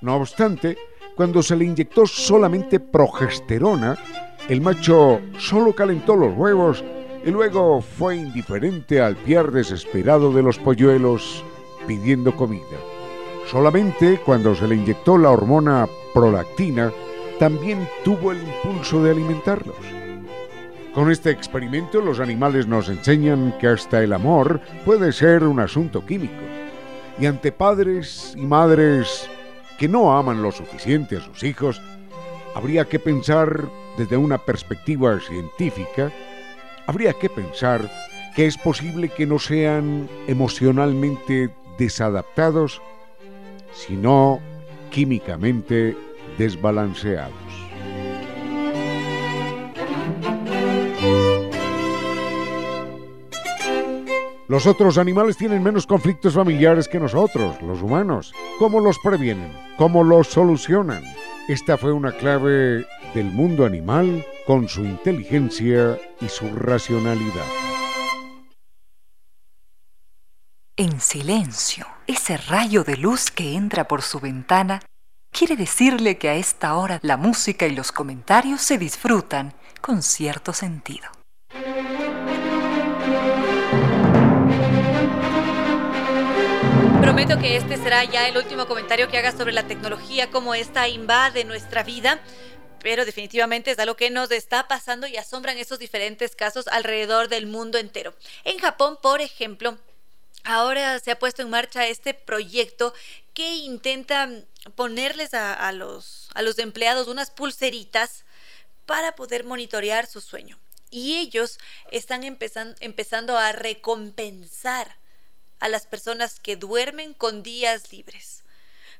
No obstante, cuando se le inyectó solamente progesterona, el macho solo calentó los huevos y luego fue indiferente al piar desesperado de los polluelos pidiendo comida. Solamente cuando se le inyectó la hormona prolactina, también tuvo el impulso de alimentarlos. Con este experimento los animales nos enseñan que hasta el amor puede ser un asunto químico. Y ante padres y madres que no aman lo suficiente a sus hijos, habría que pensar desde una perspectiva científica, habría que pensar que es posible que no sean emocionalmente desadaptados, sino químicamente desbalanceados. Los otros animales tienen menos conflictos familiares que nosotros, los humanos. ¿Cómo los previenen? ¿Cómo los solucionan? Esta fue una clave del mundo animal con su inteligencia y su racionalidad. En silencio, ese rayo de luz que entra por su ventana quiere decirle que a esta hora la música y los comentarios se disfrutan con cierto sentido. Prometo que este será ya el último comentario que haga sobre la tecnología, cómo esta invade nuestra vida, pero definitivamente es algo que nos está pasando y asombran esos diferentes casos alrededor del mundo entero. En Japón, por ejemplo, ahora se ha puesto en marcha este proyecto que intenta ponerles a, los, a los empleados unas pulseritas para poder monitorear su sueño. Y ellos están empezando a recompensar a las personas que duermen con días libres,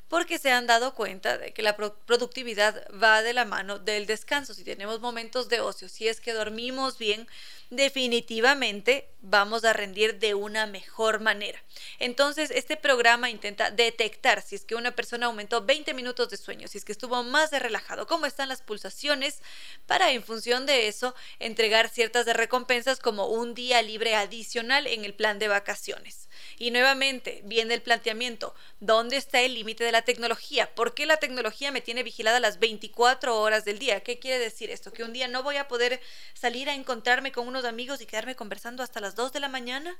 porque se han dado cuenta de que la productividad va de la mano del descanso. Si tenemos momentos de ocio, si es que dormimos bien, definitivamente vamos a rendir de una mejor manera. Entonces, este programa intenta detectar si es que una persona aumentó 20 minutos de sueño, si es que estuvo más relajado, cómo están las pulsaciones, para en función de eso entregar ciertas recompensas como un día libre adicional en el plan de vacaciones. Y nuevamente viene el planteamiento, ¿dónde está el límite de la tecnología? ¿Por qué la tecnología me tiene vigilada las 24 horas del día? ¿Qué quiere decir esto? Que un día no voy a poder salir a encontrarme con unos amigos y quedarme conversando hasta las 2 de la mañana.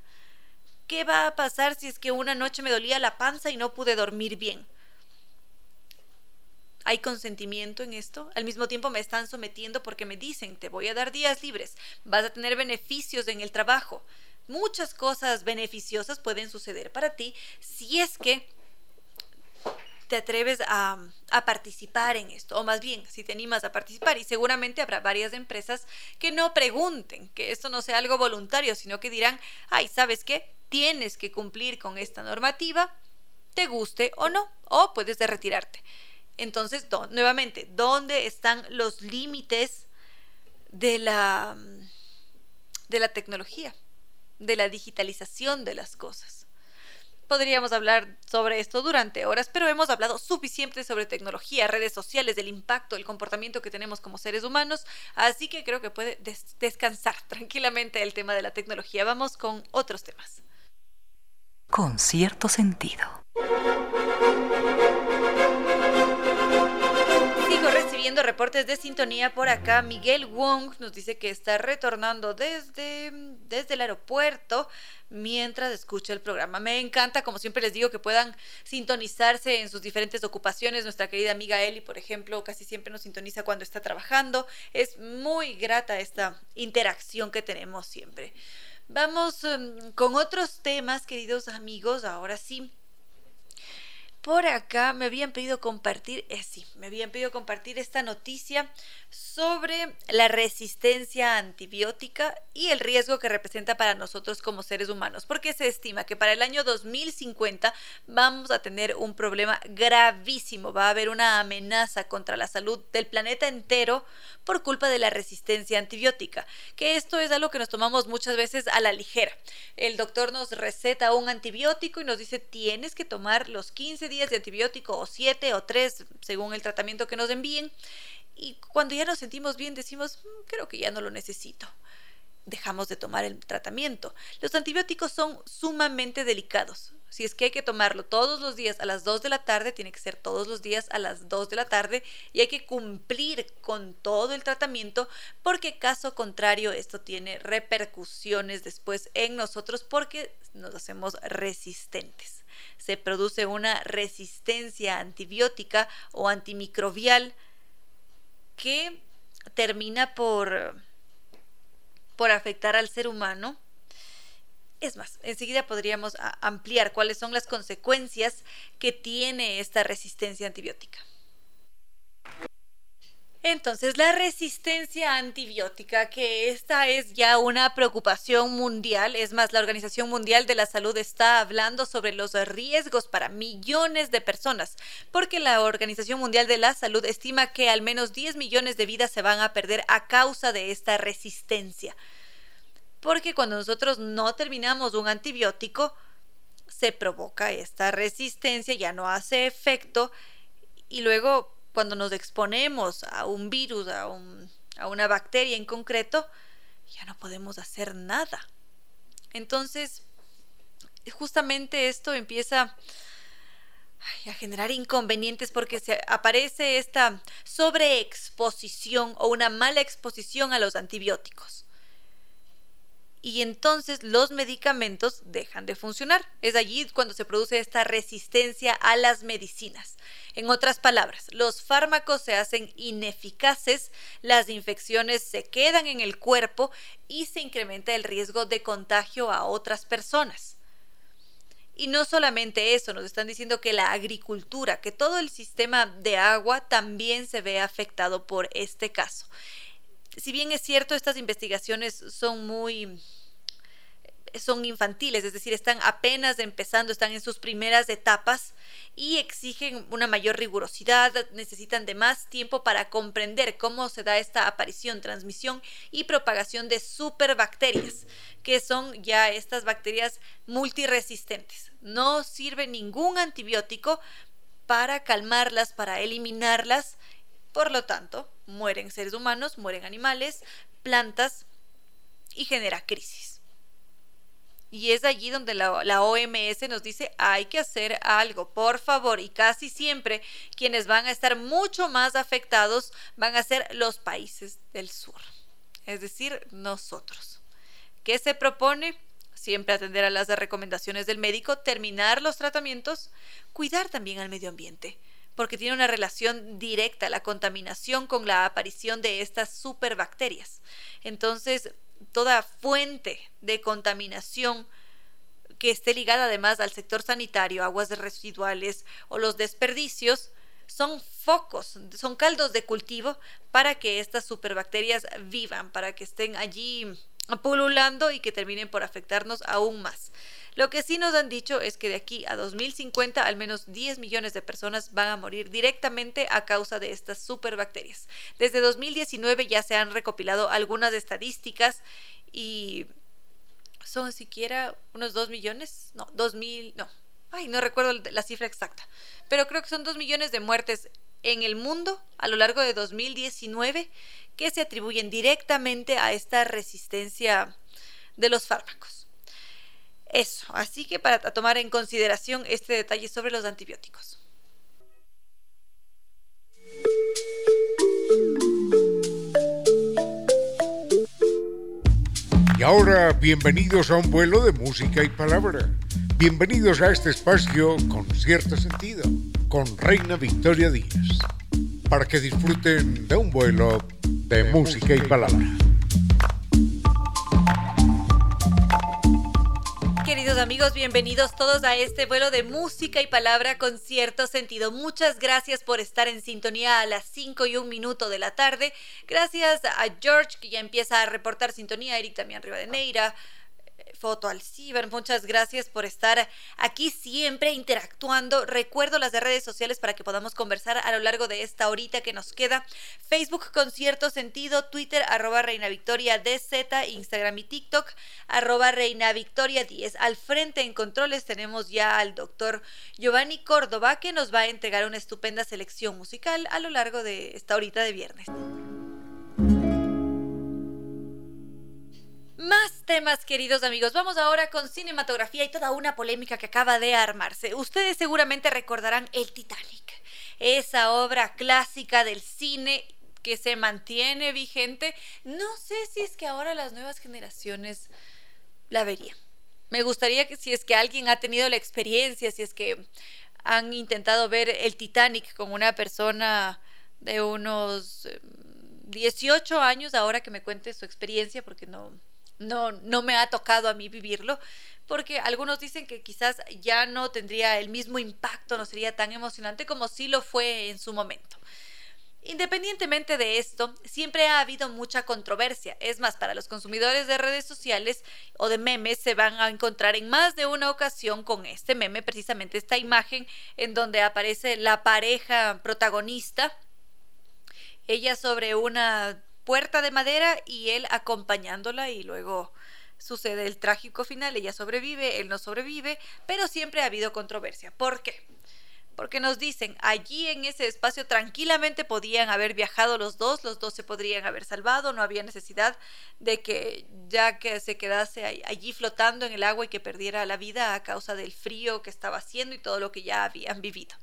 ¿Qué va a pasar si es que una noche me dolía la panza y no pude dormir bien? ¿Hay consentimiento en esto? Al mismo tiempo me están sometiendo porque me dicen, te voy a dar días libres, vas a tener beneficios en el trabajo muchas cosas beneficiosas pueden suceder para ti si es que te atreves a, participar en esto, o más bien, si te animas a participar, y seguramente habrá varias empresas que no pregunten, que esto no sea algo voluntario, sino que dirán, ay, ¿sabes qué? Tienes que cumplir con esta normativa, te guste o no, o puedes de retirarte. Entonces, nuevamente, ¿dónde están los límites de la, de la tecnología? De la digitalización de las cosas. Podríamos hablar sobre esto durante horas, pero hemos hablado suficiente sobre tecnología, redes sociales, del impacto, el comportamiento que tenemos como seres humanos, así que creo que puede descansar tranquilamente el tema de la tecnología. Vamos con otros temas. Con cierto sentido. Reportes de sintonía por acá. Miguel Wong nos dice que está retornando desde, desde el aeropuerto mientras escucha el programa. Me encanta, como siempre les digo, que puedan sintonizarse en sus diferentes ocupaciones. Nuestra querida amiga Eli, por ejemplo, casi siempre nos sintoniza cuando está trabajando. Es muy grata esta interacción que tenemos siempre. Vamos em, con otros temas, queridos amigos. Ahora sí. Por acá me habían pedido compartir, eh, sí, me habían pedido compartir esta noticia sobre la resistencia antibiótica y el riesgo que representa para nosotros como seres humanos, porque se estima que para el año 2050 vamos a tener un problema gravísimo, va a haber una amenaza contra la salud del planeta entero por culpa de la resistencia antibiótica, que esto es algo que nos tomamos muchas veces a la ligera. El doctor nos receta un antibiótico y nos dice tienes que tomar los 15 días de antibiótico o siete o tres según el tratamiento que nos envíen. Y cuando ya nos sentimos bien decimos, mm, creo que ya no lo necesito. Dejamos de tomar el tratamiento. Los antibióticos son sumamente delicados. Si es que hay que tomarlo todos los días a las 2 de la tarde, tiene que ser todos los días a las 2 de la tarde y hay que cumplir con todo el tratamiento porque caso contrario esto tiene repercusiones después en nosotros porque nos hacemos resistentes se produce una resistencia antibiótica o antimicrobial que termina por, por afectar al ser humano. Es más, enseguida podríamos ampliar cuáles son las consecuencias que tiene esta resistencia antibiótica. Entonces, la resistencia antibiótica, que esta es ya una preocupación mundial, es más, la Organización Mundial de la Salud está hablando sobre los riesgos para millones de personas, porque la Organización Mundial de la Salud estima que al menos 10 millones de vidas se van a perder a causa de esta resistencia. Porque cuando nosotros no terminamos un antibiótico, se provoca esta resistencia, ya no hace efecto y luego cuando nos exponemos a un virus, a, una bacteria en concreto, ya no podemos hacer nada. Entonces, justamente esto empieza a generar inconvenientes porque se aparece esta sobreexposición o una mala exposición a los antibióticos y entonces los medicamentos dejan de funcionar. Es allí cuando se produce esta resistencia a las medicinas. En otras palabras, los fármacos se hacen ineficaces, las infecciones se quedan en el cuerpo y se incrementa el riesgo de contagio a otras personas. Y no solamente eso, nos están diciendo que la agricultura, que todo el sistema de agua también se ve afectado por este caso. Si bien es cierto, estas investigaciones son muy son infantiles, es decir, están apenas empezando, están en sus primeras etapas y exigen una mayor rigurosidad, necesitan de más tiempo para comprender cómo se da esta aparición, transmisión y propagación de superbacterias, que son ya estas bacterias multiresistentes. No sirve ningún antibiótico para calmarlas, para eliminarlas, por lo tanto, mueren seres humanos, mueren animales, plantas y genera crisis. Y es allí donde la, OMS nos dice hay que hacer algo, por favor. Y casi siempre quienes van a estar mucho más afectados van a ser los países del sur, es decir, nosotros. ¿Qué se propone? Siempre atender a las recomendaciones del médico, terminar los tratamientos, cuidar también al medio ambiente porque tiene una relación directa la contaminación con la aparición de estas superbacterias. Entonces, toda fuente de contaminación que esté ligada además al sector sanitario, aguas residuales o los desperdicios, son focos, son caldos de cultivo para que estas superbacterias vivan, para que estén allí pululando y que terminen por afectarnos aún más. Lo que sí nos han dicho es que de aquí a 2050 al menos 10 millones de personas van a morir directamente a causa de estas superbacterias. Desde 2019 ya se han recopilado algunas estadísticas y son siquiera unos 2 millones, no, 2 mil, no, ay, no recuerdo la cifra exacta, pero creo que son 2 millones de muertes en el mundo a lo largo de 2019 que se atribuyen directamente a esta resistencia de los fármacos. Eso, así que para tomar en consideración este detalle sobre los antibióticos. Y ahora, bienvenidos a un vuelo de música y palabra. Bienvenidos a este espacio con cierto sentido, con Reina Victoria Díaz, para que disfruten de un vuelo de, música y palabra. Amigos, bienvenidos todos a este vuelo de música y palabra con cierto sentido. Muchas gracias por estar en sintonía a las 5 y un minuto de la tarde. Gracias a George que ya empieza a reportar sintonía, Eric también arriba de Neira, Foto al Ciber. Muchas gracias por estar aquí siempre interactuando. Recuerdo las de redes sociales para que podamos conversar a lo largo de esta horita que nos queda. Facebook con cierto sentido, Twitter arroba Reina Victoria DZ, Instagram y TikTok arroba Reina Victoria 10. Al frente en controles tenemos ya al doctor Giovanni Córdoba que nos va a entregar una estupenda selección musical a lo largo de esta horita de viernes. Más temas, queridos amigos. Vamos ahora con cinematografía y toda una polémica que acaba de armarse. Ustedes seguramente recordarán El Titanic, esa obra clásica del cine que se mantiene vigente. No sé si es que ahora las nuevas generaciones la verían. Me gustaría que si es que alguien ha tenido la experiencia, si es que han intentado ver el Titanic con una persona de unos 18 em, años, ahora que me cuente su experiencia, porque no, no, no me ha tocado a mí vivirlo, porque algunos dicen que quizás ya no tendría el mismo impacto, no sería tan emocionante como sí lo fue en su momento. Independientemente de esto, siempre ha habido mucha controversia. Es más, para los consumidores de redes sociales o de memes se van a encontrar en más de una ocasión con este meme, precisamente esta imagen en donde aparece la pareja protagonista, ella sobre una puerta de madera y él acompañándola y luego sucede el trágico final, ella sobrevive, él no sobrevive, pero siempre ha habido controversia. ¿Por qué? Porque nos dicen, allí en ese espacio tranquilamente podían haber viajado los dos, los dos se podrían haber salvado, no había necesidad de que ya que se quedase allí flotando en el agua y que perdiera la vida a causa del frío que estaba haciendo y todo lo que ya habían vivido.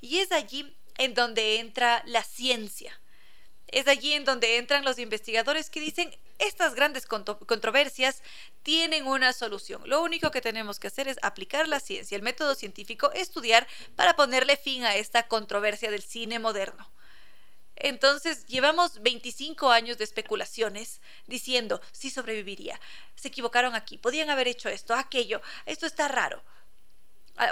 Y es allí en donde entra la ciencia, es allí en donde entran los investigadores que dicen, estas grandes controversias tienen una solución. Lo único que tenemos que hacer es aplicar la ciencia, el método científico, estudiar para ponerle fin a esta controversia del cine moderno. Entonces, llevamos 25 años de especulaciones diciendo, si sobreviviría, se equivocaron aquí, podían haber hecho esto, aquello, esto está raro.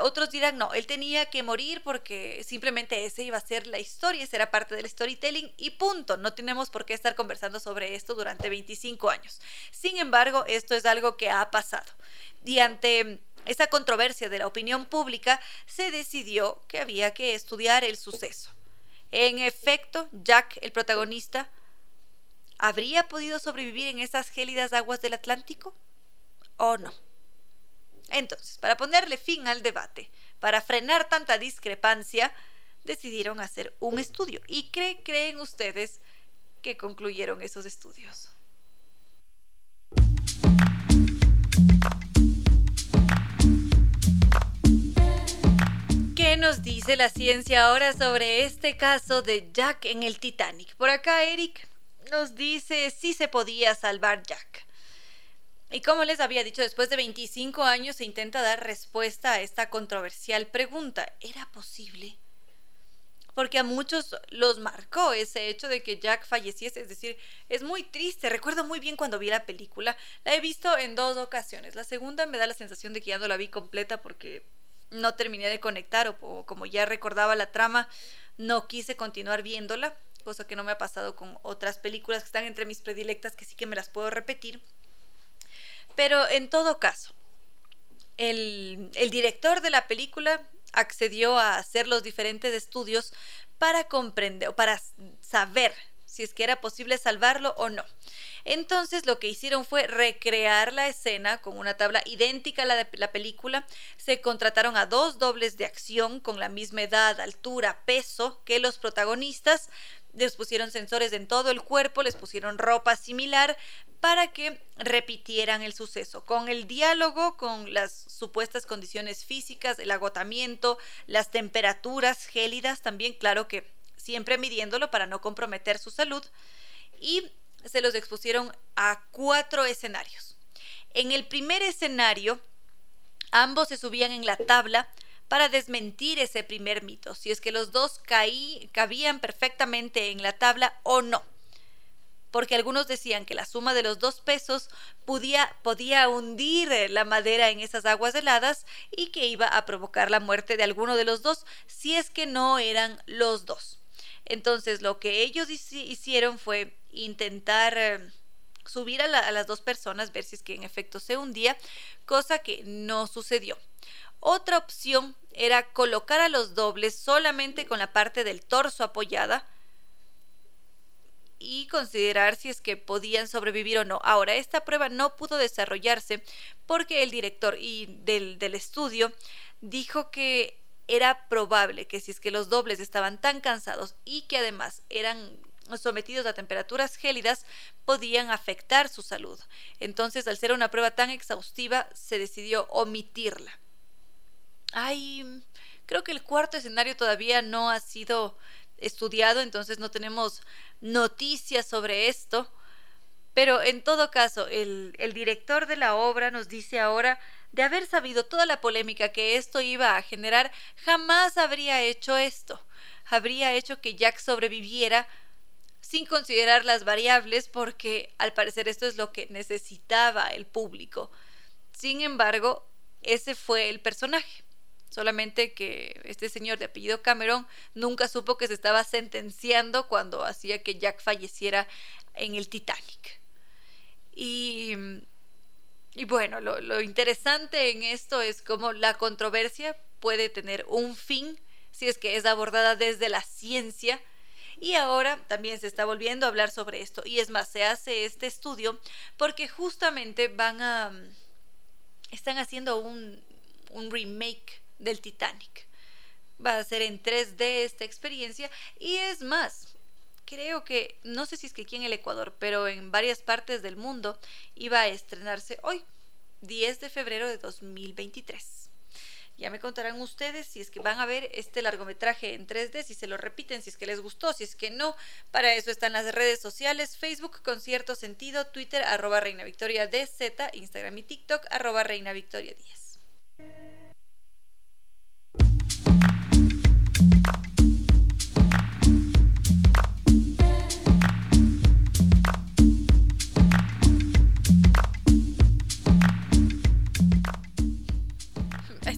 Otros dirán, no, él tenía que morir porque simplemente ese iba a ser la historia, ese era parte del storytelling y punto. No tenemos por qué estar conversando sobre esto durante 25 años. Sin embargo, esto es algo que ha pasado. Y ante esa controversia de la opinión pública, se decidió que había que estudiar el suceso. En efecto, Jack, el protagonista, ¿habría podido sobrevivir en esas gélidas aguas del Atlántico? ¿O no? Entonces, para ponerle fin al debate, para frenar tanta discrepancia, decidieron hacer un estudio. ¿Y creen ustedes que concluyeron esos estudios? ¿Qué nos dice la ciencia ahora sobre este caso de Jack en el Titanic? Por acá Eric nos dice si se podía salvar Jack. Y como les había dicho, después de 25 años se intenta dar respuesta a esta controversial pregunta. ¿Era posible? Porque a muchos los marcó ese hecho de que Jack falleciese. Es decir, es muy triste. Recuerdo muy bien cuando vi la película. La he visto en dos ocasiones. La segunda me da la sensación de que ya no la vi completa porque no terminé de conectar o, como ya recordaba la trama, no quise continuar viéndola. Cosa que no me ha pasado con otras películas que están entre mis predilectas que sí que me las puedo repetir. Pero en todo caso, el, director de la película accedió a hacer los diferentes estudios para comprender o para saber si es que era posible salvarlo o no. Entonces lo que hicieron fue recrear la escena con una tabla idéntica a la de la película. Se contrataron a dos dobles de acción con la misma edad, altura, peso que los protagonistas. Les pusieron sensores en todo el cuerpo, les pusieron ropa similar para que repitieran el suceso, con el diálogo, con las supuestas condiciones físicas, el agotamiento, las temperaturas gélidas, también claro que siempre midiéndolo para no comprometer su salud, y se los expusieron a cuatro escenarios. En el primer escenario, ambos se subían en la tabla para desmentir ese primer mito, si es que los dos caí, cabían perfectamente en la tabla o no. Porque algunos decían que la suma de los dos pesos podía, podía hundir eh, la madera en esas aguas heladas y que iba a provocar la muerte de alguno de los dos si es que no eran los dos. Entonces lo que ellos hicieron fue intentar eh, subir a, a, las dos personas, ver si es que en efecto se hundía, cosa que no sucedió. Otra opción era colocar a los dobles solamente con la parte del torso apoyada, y considerar si es que podían sobrevivir o no. Ahora, esta prueba no pudo desarrollarse porque el director y del, del estudio dijo que era probable que si es que los dobles estaban tan cansados y que además eran sometidos a temperaturas gélidas podían afectar su salud. Entonces, al ser una prueba tan exhaustiva, se decidió omitirla. Ay, creo que el cuarto escenario todavía no ha sido estudiado, entonces no tenemos noticias sobre esto. Pero en todo caso, el, el, director de la obra nos dice ahora, de haber sabido toda la polémica que esto iba a generar, jamás habría hecho esto. Habría hecho que Jack sobreviviera sin considerar las variables porque al parecer esto es lo que necesitaba el público. Sin embargo, ese fue el personaje. Solamente que este señor de apellido Cameron nunca supo que se estaba sentenciando cuando hacía que Jack falleciera en el Titanic. Y, y bueno, lo, lo interesante en esto es cómo la controversia puede tener un fin si es que es abordada desde la ciencia. Y ahora también se está volviendo a hablar sobre esto. Y es más, se hace este estudio porque justamente van a... Están haciendo un, un remake del Titanic. Va a ser en 3D esta experiencia y es más, creo que, no sé si es que aquí en el Ecuador, pero en varias partes del mundo iba a estrenarse hoy, 10 de febrero de 2023. Ya me contarán ustedes si es que van a ver este largometraje en 3D, si se lo repiten, si es que les gustó, si es que no. Para eso están las redes sociales, Facebook con cierto sentido, Twitter arroba Reina Victoria DZ, Instagram y TikTok arroba Reina Victoria 10.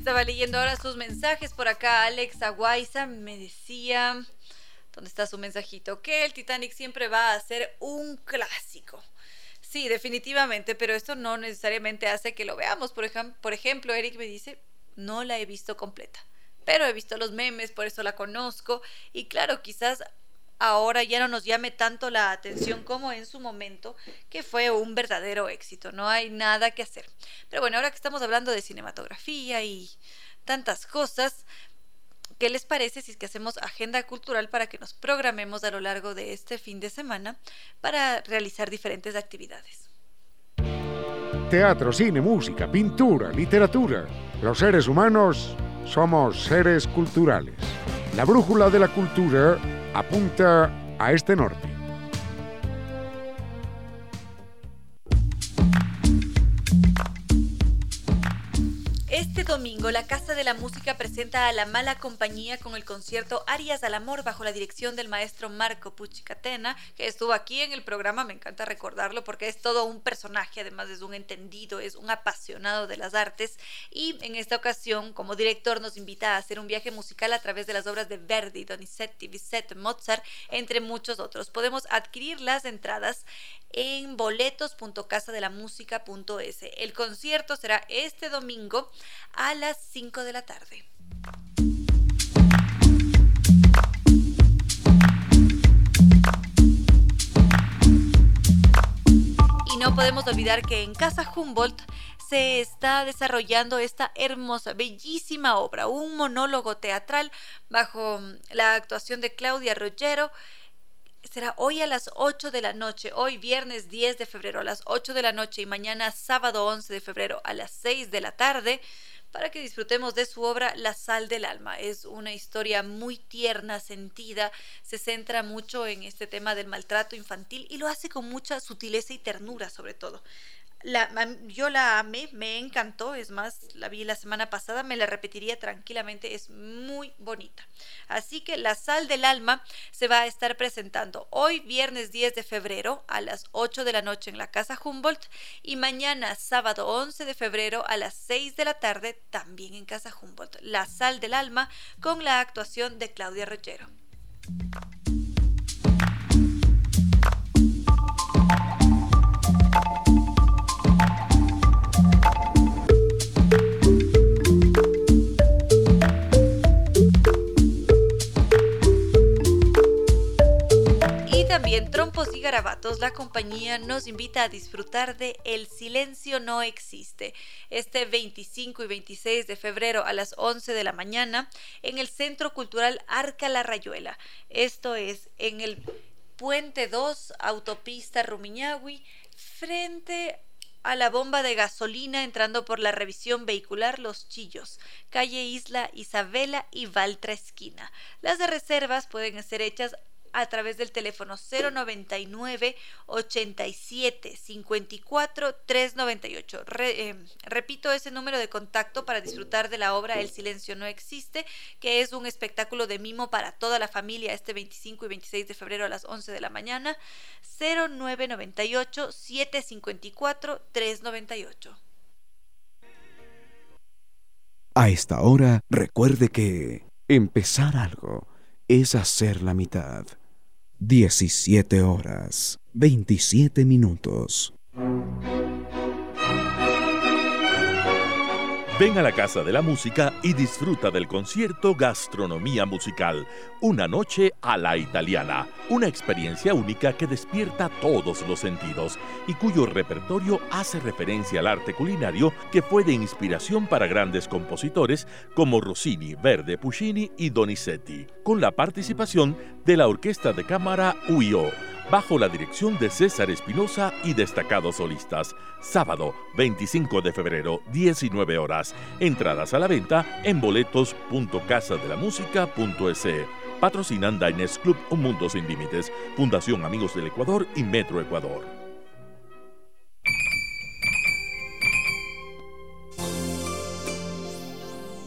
Estaba leyendo ahora sus mensajes por acá. Alex Aguaiza me decía, ¿dónde está su mensajito? Que el Titanic siempre va a ser un clásico. Sí, definitivamente, pero esto no necesariamente hace que lo veamos. Por, por ejemplo, Eric me dice, no la he visto completa, pero he visto los memes, por eso la conozco. Y claro, quizás ahora ya no nos llame tanto la atención como en su momento, que fue un verdadero éxito. No hay nada que hacer. Pero bueno, ahora que estamos hablando de cinematografía y tantas cosas, ¿qué les parece si es que hacemos agenda cultural para que nos programemos a lo largo de este fin de semana para realizar diferentes actividades? Teatro, cine, música, pintura, literatura. Los seres humanos somos seres culturales. La brújula de la cultura apunta a este norte. Este domingo, la Casa de la Música presenta a La Mala Compañía con el concierto Arias al Amor bajo la dirección del maestro Marco Puchicatena, que estuvo aquí en el programa, me encanta recordarlo porque es todo un personaje, además es un entendido, es un apasionado de las artes y en esta ocasión, como director, nos invita a hacer un viaje musical a través de las obras de Verdi, Donizetti, Bizet, Mozart, entre muchos otros. Podemos adquirir las entradas en boletos.casadelamusica.es. El concierto será este domingo a las 5 de la tarde. Y no podemos olvidar que en Casa Humboldt se está desarrollando esta hermosa, bellísima obra, un monólogo teatral bajo la actuación de Claudia Rogero será hoy a las 8 de la noche, hoy viernes 10 de febrero a las 8 de la noche y mañana sábado 11 de febrero a las 6 de la tarde para que disfrutemos de su obra La sal del alma. Es una historia muy tierna, sentida, se centra mucho en este tema del maltrato infantil y lo hace con mucha sutileza y ternura sobre todo. Yo la amé, me encantó, es más, la vi la semana pasada, me la repetiría tranquilamente, es muy bonita. Así que La Sal del Alma se va a estar presentando hoy, viernes 10 de febrero, a las 8 de la noche en la Casa Humboldt y mañana, sábado 11 de febrero, a las 6 de la tarde, también en Casa Humboldt. La Sal del Alma con la actuación de Claudia También Trompos y Garabatos, la compañía nos invita a disfrutar de El Silencio No Existe, este 25 y 26 de febrero a las 11 de la mañana en el Centro Cultural Arca La Rayuela. Esto es en el Puente 2, Autopista Rumiñahui, frente a la bomba de gasolina entrando por la revisión vehicular Los Chillos, calle Isla Isabela y Valtra Esquina. Las reservas pueden ser hechas a través del teléfono 099 87 54 398. repito ese número de contacto para disfrutar de la obra El silencio no existe, que es un espectáculo de mimo para toda la familia este 25 y 26 de febrero a las 11 de la mañana. 0998 754 398. A esta hora, recuerde que empezar algo es hacer la mitad. 17 horas 27 minutos. Ven a la Casa de la Música y disfruta del concierto Gastronomía Musical, una noche a la italiana, una experiencia única que despierta todos los sentidos y cuyo repertorio hace referencia al arte culinario que fue de inspiración para grandes compositores como Rossini, Verde, Puccini y Donizetti, con la participación de la Orquesta de Cámara UIO bajo la dirección de César Espinosa y destacados solistas. Sábado 25 de febrero, 19 horas. Entradas a la venta en boletos.casadelamusica.es. Patrocinan Diners Club Un Mundo Sin Límites, Fundación Amigos del Ecuador y Metro Ecuador.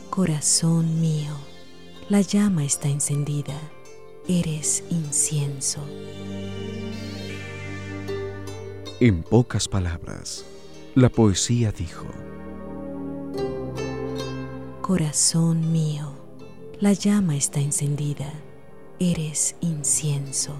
Corazón mío, la llama está encendida, eres incienso. En pocas palabras, la poesía dijo, Corazón mío, la llama está encendida, eres incienso.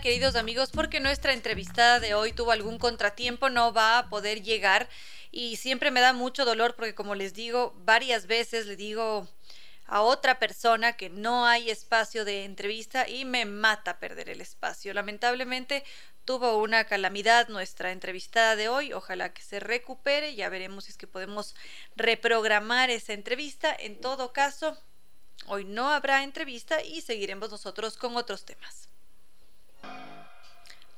Queridos amigos, porque nuestra entrevistada de hoy tuvo algún contratiempo, no va a poder llegar y siempre me da mucho dolor porque como les digo, varias veces le digo a otra persona que no hay espacio de entrevista y me mata perder el espacio. Lamentablemente tuvo una calamidad nuestra entrevistada de hoy, ojalá que se recupere, ya veremos si es que podemos reprogramar esa entrevista. En todo caso, hoy no habrá entrevista y seguiremos nosotros con otros temas.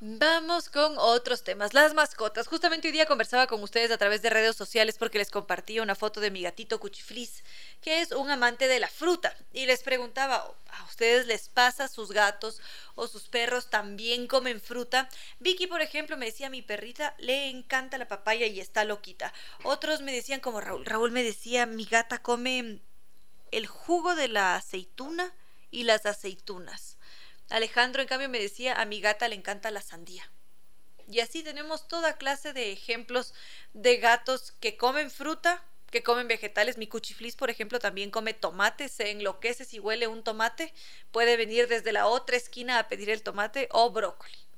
Vamos con otros temas, las mascotas. Justamente hoy día conversaba con ustedes a través de redes sociales porque les compartía una foto de mi gatito Cuchiflis, que es un amante de la fruta. Y les preguntaba, ¿a ustedes les pasa sus gatos o sus perros también comen fruta? Vicky, por ejemplo, me decía, mi perrita le encanta la papaya y está loquita. Otros me decían, como Raúl, Raúl me decía, mi gata come el jugo de la aceituna y las aceitunas. Alejandro, en cambio, me decía, a mi gata le encanta la sandía. Y así tenemos toda clase de ejemplos de gatos que comen fruta, que comen vegetales. Mi cuchiflis, por ejemplo, también come tomate, se enloquece si huele un tomate, puede venir desde la otra esquina a pedir el tomate o brócoli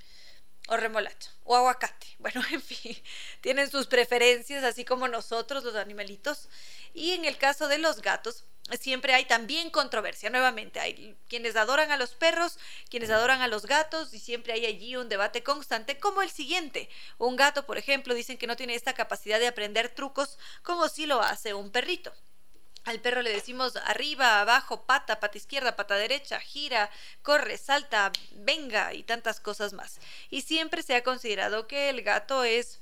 o remolacha o aguacate. Bueno, en fin, tienen sus preferencias, así como nosotros, los animalitos. Y en el caso de los gatos, siempre hay también controversia. Nuevamente, hay quienes adoran a los perros, quienes adoran a los gatos, y siempre hay allí un debate constante, como el siguiente. Un gato, por ejemplo, dicen que no tiene esta capacidad de aprender trucos como si lo hace un perrito. Al perro le decimos arriba, abajo, pata, pata izquierda, pata derecha, gira, corre, salta, venga y tantas cosas más. Y siempre se ha considerado que el gato es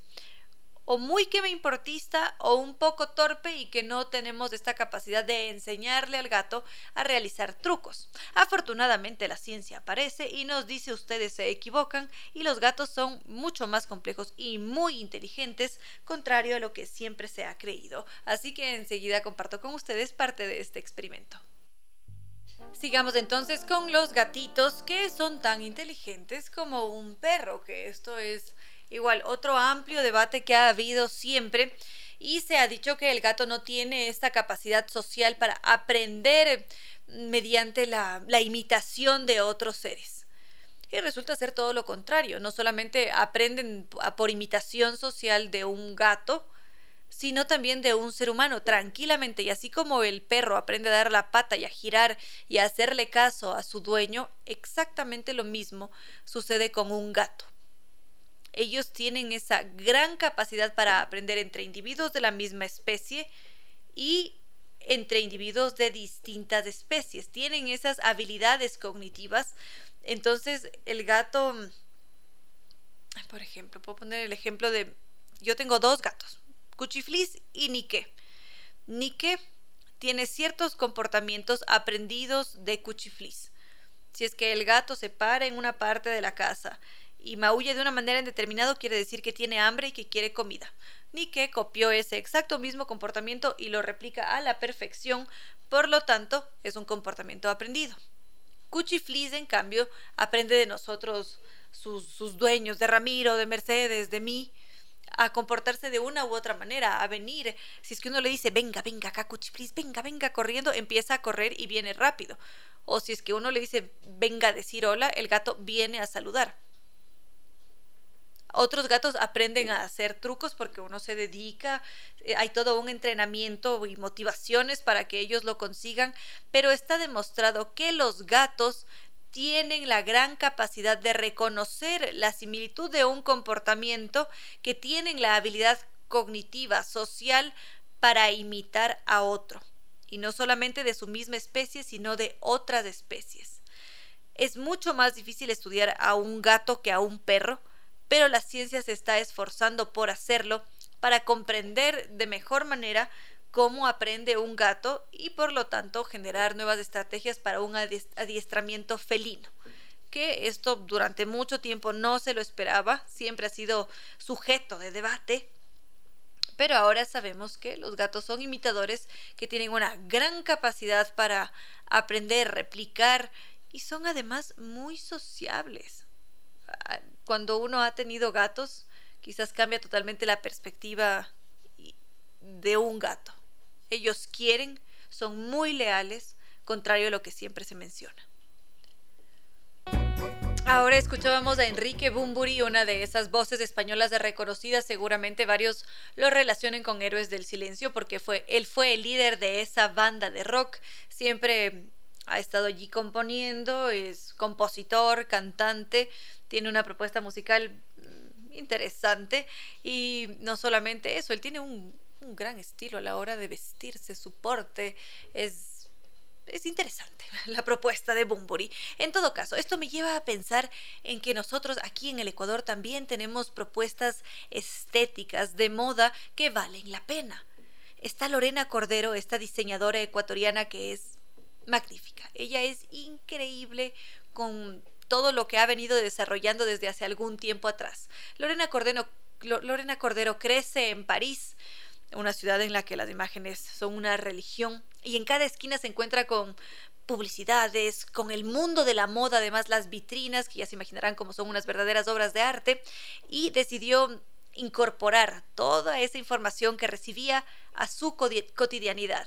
o muy que me importista o un poco torpe y que no tenemos esta capacidad de enseñarle al gato a realizar trucos. Afortunadamente la ciencia aparece y nos dice ustedes se equivocan y los gatos son mucho más complejos y muy inteligentes, contrario a lo que siempre se ha creído. Así que enseguida comparto con ustedes parte de este experimento. Sigamos entonces con los gatitos que son tan inteligentes como un perro, que esto es Igual, otro amplio debate que ha habido siempre y se ha dicho que el gato no tiene esta capacidad social para aprender mediante la, imitación de otros seres. Y resulta ser todo lo contrario, no solamente aprenden por imitación social de un gato, sino también de un ser humano tranquilamente y así como el perro aprende a dar la pata y a girar y a hacerle caso a su dueño, exactamente lo mismo sucede con un gato ellos tienen esa gran capacidad para aprender entre individuos de la misma especie y entre individuos de distintas especies. Tienen esas habilidades cognitivas. Entonces, el gato, por ejemplo, puedo poner el ejemplo de, yo tengo dos gatos, Cuchiflis y Nike. Nike tiene ciertos comportamientos aprendidos de Cuchiflis. Si es que el gato se para en una parte de la casa y maulla de una manera indeterminada quiere decir que tiene hambre y que quiere comida. Ni que copió ese exacto mismo comportamiento y lo replica a la perfección, por lo tanto, es un comportamiento aprendido. Cuchiflis, en cambio, aprende de nosotros, sus, sus dueños, de Ramiro, de Mercedes, de mí, a comportarse de una u otra manera, a venir. Si es que uno le dice, venga, venga acá, Cuchiflis, venga, venga, corriendo, empieza a correr y viene rápido. O si es que uno le dice, venga a decir hola, el gato viene a saludar. Otros gatos aprenden a hacer trucos porque uno se dedica, eh, hay todo un entrenamiento y motivaciones para que ellos lo consigan, pero está demostrado que los gatos tienen la gran capacidad de reconocer la similitud de un comportamiento, que tienen la habilidad cognitiva, social, para imitar a otro, y no solamente de su misma especie, sino de otras especies. Es mucho más difícil estudiar a un gato que a un perro, pero la ciencia se está esforzando por hacerlo para comprender de mejor manera cómo aprende un gato y por lo tanto generar nuevas estrategias para un adiestramiento felino que esto durante mucho tiempo no se lo esperaba, siempre ha sido sujeto de debate, pero ahora sabemos que los gatos son imitadores que tienen una gran capacidad para aprender, replicar y son además muy sociables cuando uno ha tenido gatos, quizás cambia totalmente la perspectiva de un gato. Ellos quieren, son muy leales, contrario a lo que siempre se menciona. Ahora escuchábamos a Enrique Bumburi, una de esas voces españolas reconocidas, seguramente varios lo relacionen con Héroes del Silencio porque fue él fue el líder de esa banda de rock, siempre ha estado allí componiendo, es compositor, cantante, tiene una propuesta musical mm, interesante y no solamente eso, él tiene un, gran estilo a la hora de vestirse, su porte es, es interesante la propuesta de Bumburi. En todo caso, esto me lleva a pensar en que nosotros aquí en el Ecuador también tenemos propuestas estéticas de moda que valen la pena. Está Lorena Cordero, esta diseñadora ecuatoriana que es magnífica. Ella es increíble con todo lo que ha venido desarrollando desde hace algún tiempo atrás. Lorena Cordero, Lorena Cordero crece en París, una ciudad en la que las imágenes son una religión y en cada esquina se encuentra con publicidades, con el mundo de la moda, además las vitrinas, que ya se imaginarán como son unas verdaderas obras de arte, y decidió incorporar toda esa información que recibía a su cotidianidad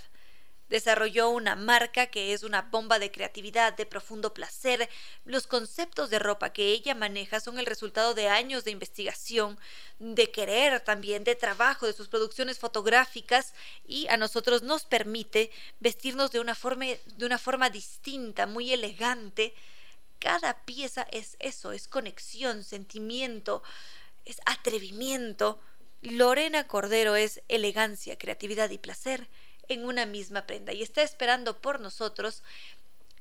desarrolló una marca que es una bomba de creatividad, de profundo placer. Los conceptos de ropa que ella maneja son el resultado de años de investigación, de querer también, de trabajo, de sus producciones fotográficas y a nosotros nos permite vestirnos de una forma, de una forma distinta, muy elegante. Cada pieza es eso, es conexión, sentimiento, es atrevimiento. Lorena Cordero es elegancia, creatividad y placer en una misma prenda y está esperando por nosotros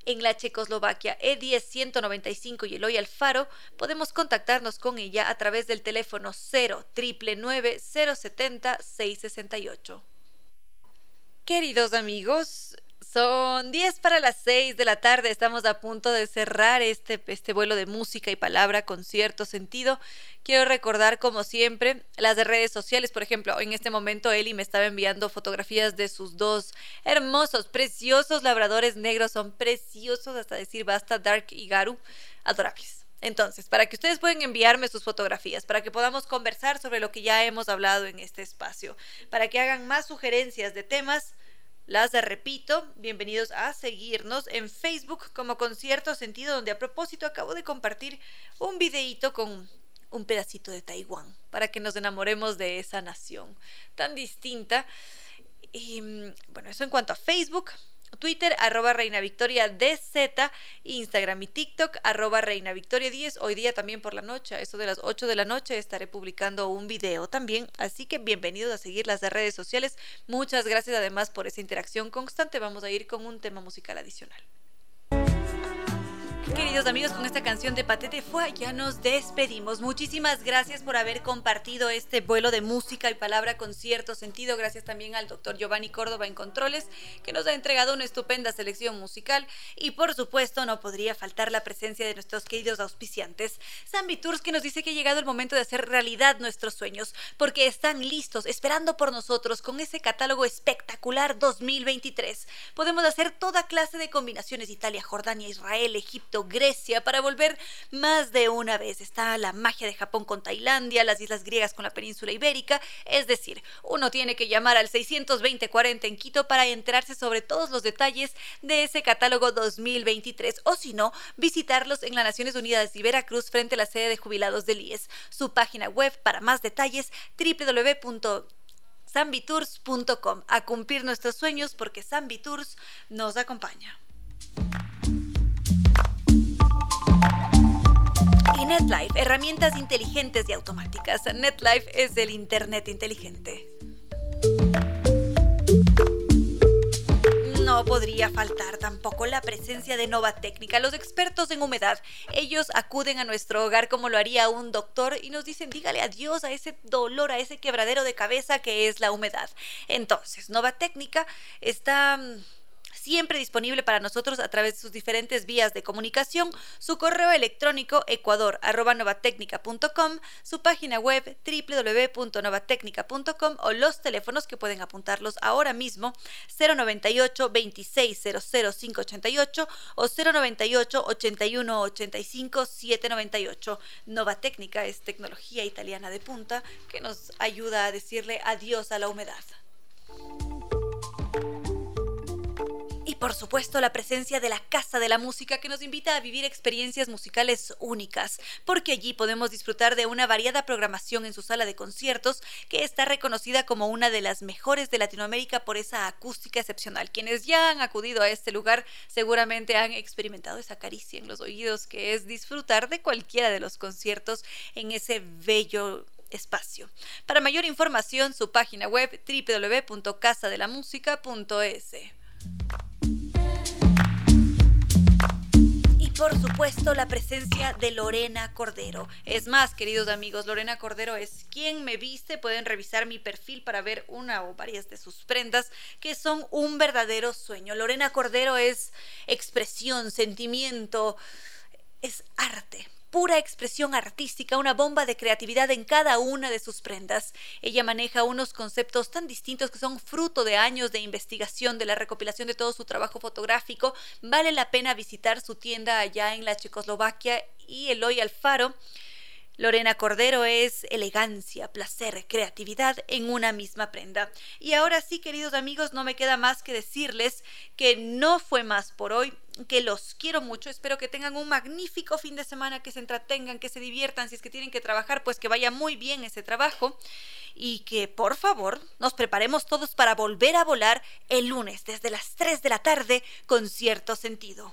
en la Checoslovaquia E10 195 y Eloy Alfaro, podemos contactarnos con ella a través del teléfono 0 070 668. Queridos amigos, son 10 para las 6 de la tarde. Estamos a punto de cerrar este, este vuelo de música y palabra con cierto sentido. Quiero recordar, como siempre, las de redes sociales. Por ejemplo, en este momento Eli me estaba enviando fotografías de sus dos hermosos, preciosos labradores negros. Son preciosos, hasta decir basta, Dark y Garu. Adorables. Entonces, para que ustedes puedan enviarme sus fotografías, para que podamos conversar sobre lo que ya hemos hablado en este espacio, para que hagan más sugerencias de temas las repito, bienvenidos a seguirnos en Facebook como Concierto Sentido, donde a propósito acabo de compartir un videíto con un pedacito de Taiwán, para que nos enamoremos de esa nación tan distinta. Y mm, bueno, eso en cuanto a Facebook. Twitter, arroba Reina Victoria DZ, Instagram y TikTok, arroba Reina Victoria 10. Hoy día también por la noche, a eso de las 8 de la noche, estaré publicando un video también. Así que bienvenidos a seguir las redes sociales. Muchas gracias además por esa interacción constante. Vamos a ir con un tema musical adicional. Queridos amigos, con esta canción de Patete Fue ya nos despedimos. Muchísimas gracias por haber compartido este vuelo de música y palabra con cierto sentido. Gracias también al doctor Giovanni Córdoba en Controles, que nos ha entregado una estupenda selección musical. Y por supuesto, no podría faltar la presencia de nuestros queridos auspiciantes. Zambi Tours, que nos dice que ha llegado el momento de hacer realidad nuestros sueños, porque están listos, esperando por nosotros con ese catálogo espectacular 2023. Podemos hacer toda clase de combinaciones: Italia, Jordania, Israel, Egipto Grecia, para volver más de una vez. Está la magia de Japón con Tailandia, las islas griegas con la península ibérica. Es decir, uno tiene que llamar al 620-40 en Quito para enterarse sobre todos los detalles de ese catálogo 2023. O si no, visitarlos en las Naciones Unidas y Veracruz frente a la sede de jubilados del IES. Su página web para más detalles www.sambitours.com. A cumplir nuestros sueños porque Sambitours nos acompaña. NetLife, herramientas inteligentes y automáticas. NetLife es el Internet inteligente. No podría faltar tampoco la presencia de Nova Técnica, los expertos en humedad. Ellos acuden a nuestro hogar como lo haría un doctor y nos dicen, dígale adiós a ese dolor, a ese quebradero de cabeza que es la humedad. Entonces, Nova Técnica está mm, siempre disponible para nosotros a través de sus diferentes vías de comunicación, su correo electrónico ecuador.novatecnica.com, su página web www.novatecnica.com o los teléfonos que pueden apuntarlos ahora mismo 098 26 588 o 098 81 85 798. Nova Técnica es tecnología italiana de punta que nos ayuda a decirle adiós a la humedad. Por supuesto la presencia de la Casa de la Música que nos invita a vivir experiencias musicales únicas, porque allí podemos disfrutar de una variada programación en su sala de conciertos que está reconocida como una de las mejores de Latinoamérica por esa acústica excepcional. Quienes ya han acudido a este lugar seguramente han experimentado esa caricia en los oídos que es disfrutar de cualquiera de los conciertos en ese bello espacio. Para mayor información, su página web www.casadelamusica.es por supuesto la presencia de Lorena Cordero. Es más, queridos amigos, Lorena Cordero es quien me viste. Pueden revisar mi perfil para ver una o varias de sus prendas que son un verdadero sueño. Lorena Cordero es expresión, sentimiento, es arte pura expresión artística, una bomba de creatividad en cada una de sus prendas. Ella maneja unos conceptos tan distintos que son fruto de años de investigación, de la recopilación de todo su trabajo fotográfico. Vale la pena visitar su tienda allá en la Checoslovaquia y Eloy Alfaro. Lorena Cordero es elegancia, placer, creatividad en una misma prenda. Y ahora sí, queridos amigos, no me queda más que decirles que no fue más por hoy que los quiero mucho, espero que tengan un magnífico fin de semana, que se entretengan, que se diviertan, si es que tienen que trabajar, pues que vaya muy bien ese trabajo y que por favor nos preparemos todos para volver a volar el lunes desde las 3 de la tarde con cierto sentido.